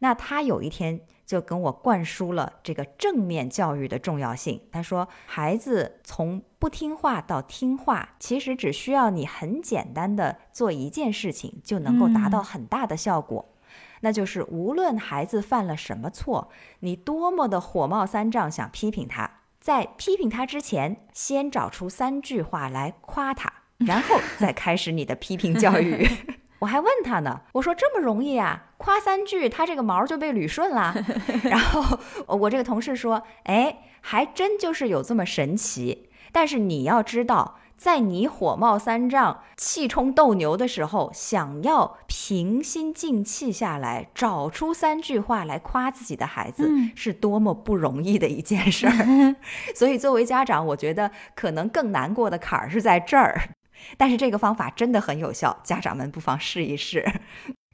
那他有一天就跟我灌输了这个正面教育的重要性。他说，孩子从不听话到听话，其实只需要你很简单的做一件事情，就能够达到嗯很大的效果。那就是无论孩子犯了什么错，你多么的火冒三丈想批评他，在批评他之前，先找出三句话来夸他，然后再开始你的批评教育。我还问他呢，我说这么容易啊？夸三句，他这个毛就被捋顺了。然后我这个同事说，哎，还真就是有这么神奇。但是你要知道，在你火冒三丈、气冲斗牛的时候，想要平心静气下来，找出三句话来夸自己的孩子，嗯是多么不容易的一件事儿。所以，作为家长，我觉得可能更难过的坎儿是在这儿。但是这个方法真的很有效，家长们不妨试一试。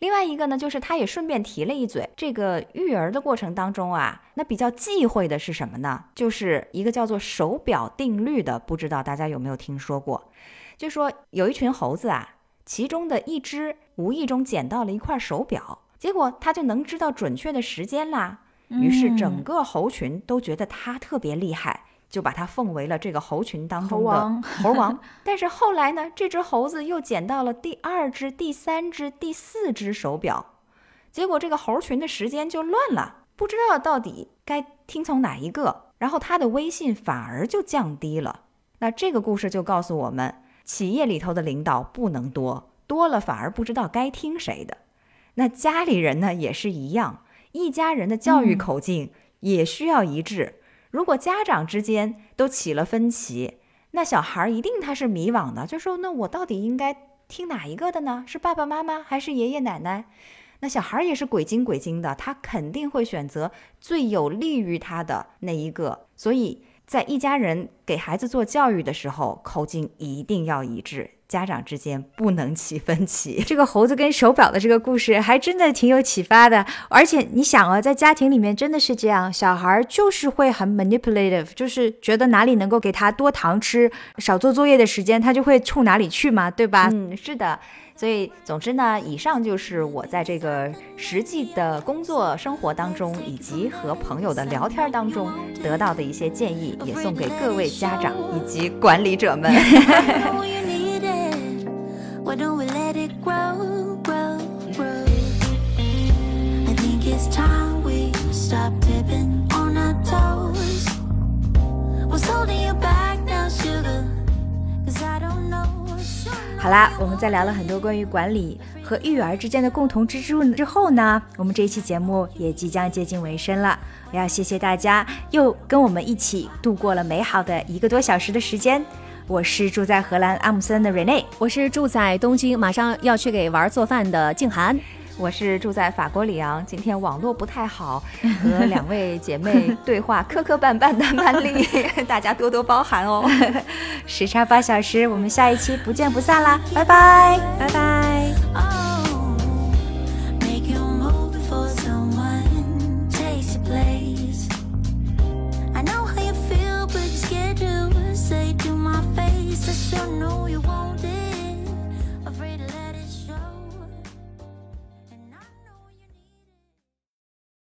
另外一个呢，就是他也顺便提了一嘴，这个育儿的过程当中啊，那比较忌讳的是什么呢？就是一个叫做手表定律的，不知道大家有没有听说过？就说有一群猴子啊，其中的一只无意中捡到了一块手表，结果它就能知道准确的时间啦。于是整个猴群都觉得它特别厉害，就把它奉为了这个猴群当中的猴王猴王。但是后来呢，这只猴子又捡到了第二只、第三只、第四只手表，结果这个猴群的时间就乱了，不知道到底该听从哪一个，然后他的威信反而就降低了。那这个故事就告诉我们，企业里头的领导不能多，多了反而不知道该听谁的。那家里人呢也是一样，一家人的教育嗯口径也需要一致。如果家长之间都起了分歧，那小孩一定他是迷惘的，就说那我到底应该听哪一个的呢？是爸爸妈妈还是爷爷奶奶？那小孩也是鬼精鬼精的，他肯定会选择最有利于他的那一个。所以在一家人给孩子做教育的时候，口径一定要一致，家长之间不能起分歧。这个猴子跟手表的这个故事还真的挺有启发的，而且你想啊，在家庭里面真的是这样，小孩儿就是会很 manipulative，就是觉得哪里能够给他多糖吃，少做作业的时间，他就会冲哪里去嘛，对吧？嗯，是的。所以，总之呢，以上就是我在这个实际的工作生活当中，以及和朋友的聊天当中得到的一些建议，也送给各位家长以及管理者们。Why don't we let it grow, grow, grow? I think it's time we stop tipping on our toes. What's holding you back now, sugar? Cause I don't know what your 好啦，我们在聊了很多关于管理和育儿之间的共同之处之后呢，我们这一期节目也即将接近尾声了。我要谢谢大家又跟我们一起度过了美好的一个多小时的时间。我是住在荷兰阿姆森的 Rene，我是住在东京，马上要去给娃儿做饭的静涵。我是住在法国里昂，今天网络不太好，和两位姐妹对话磕磕绊绊的曼丽，大家多多包涵哦。时差八小时，我们下一期不见不散啦，拜拜，拜拜。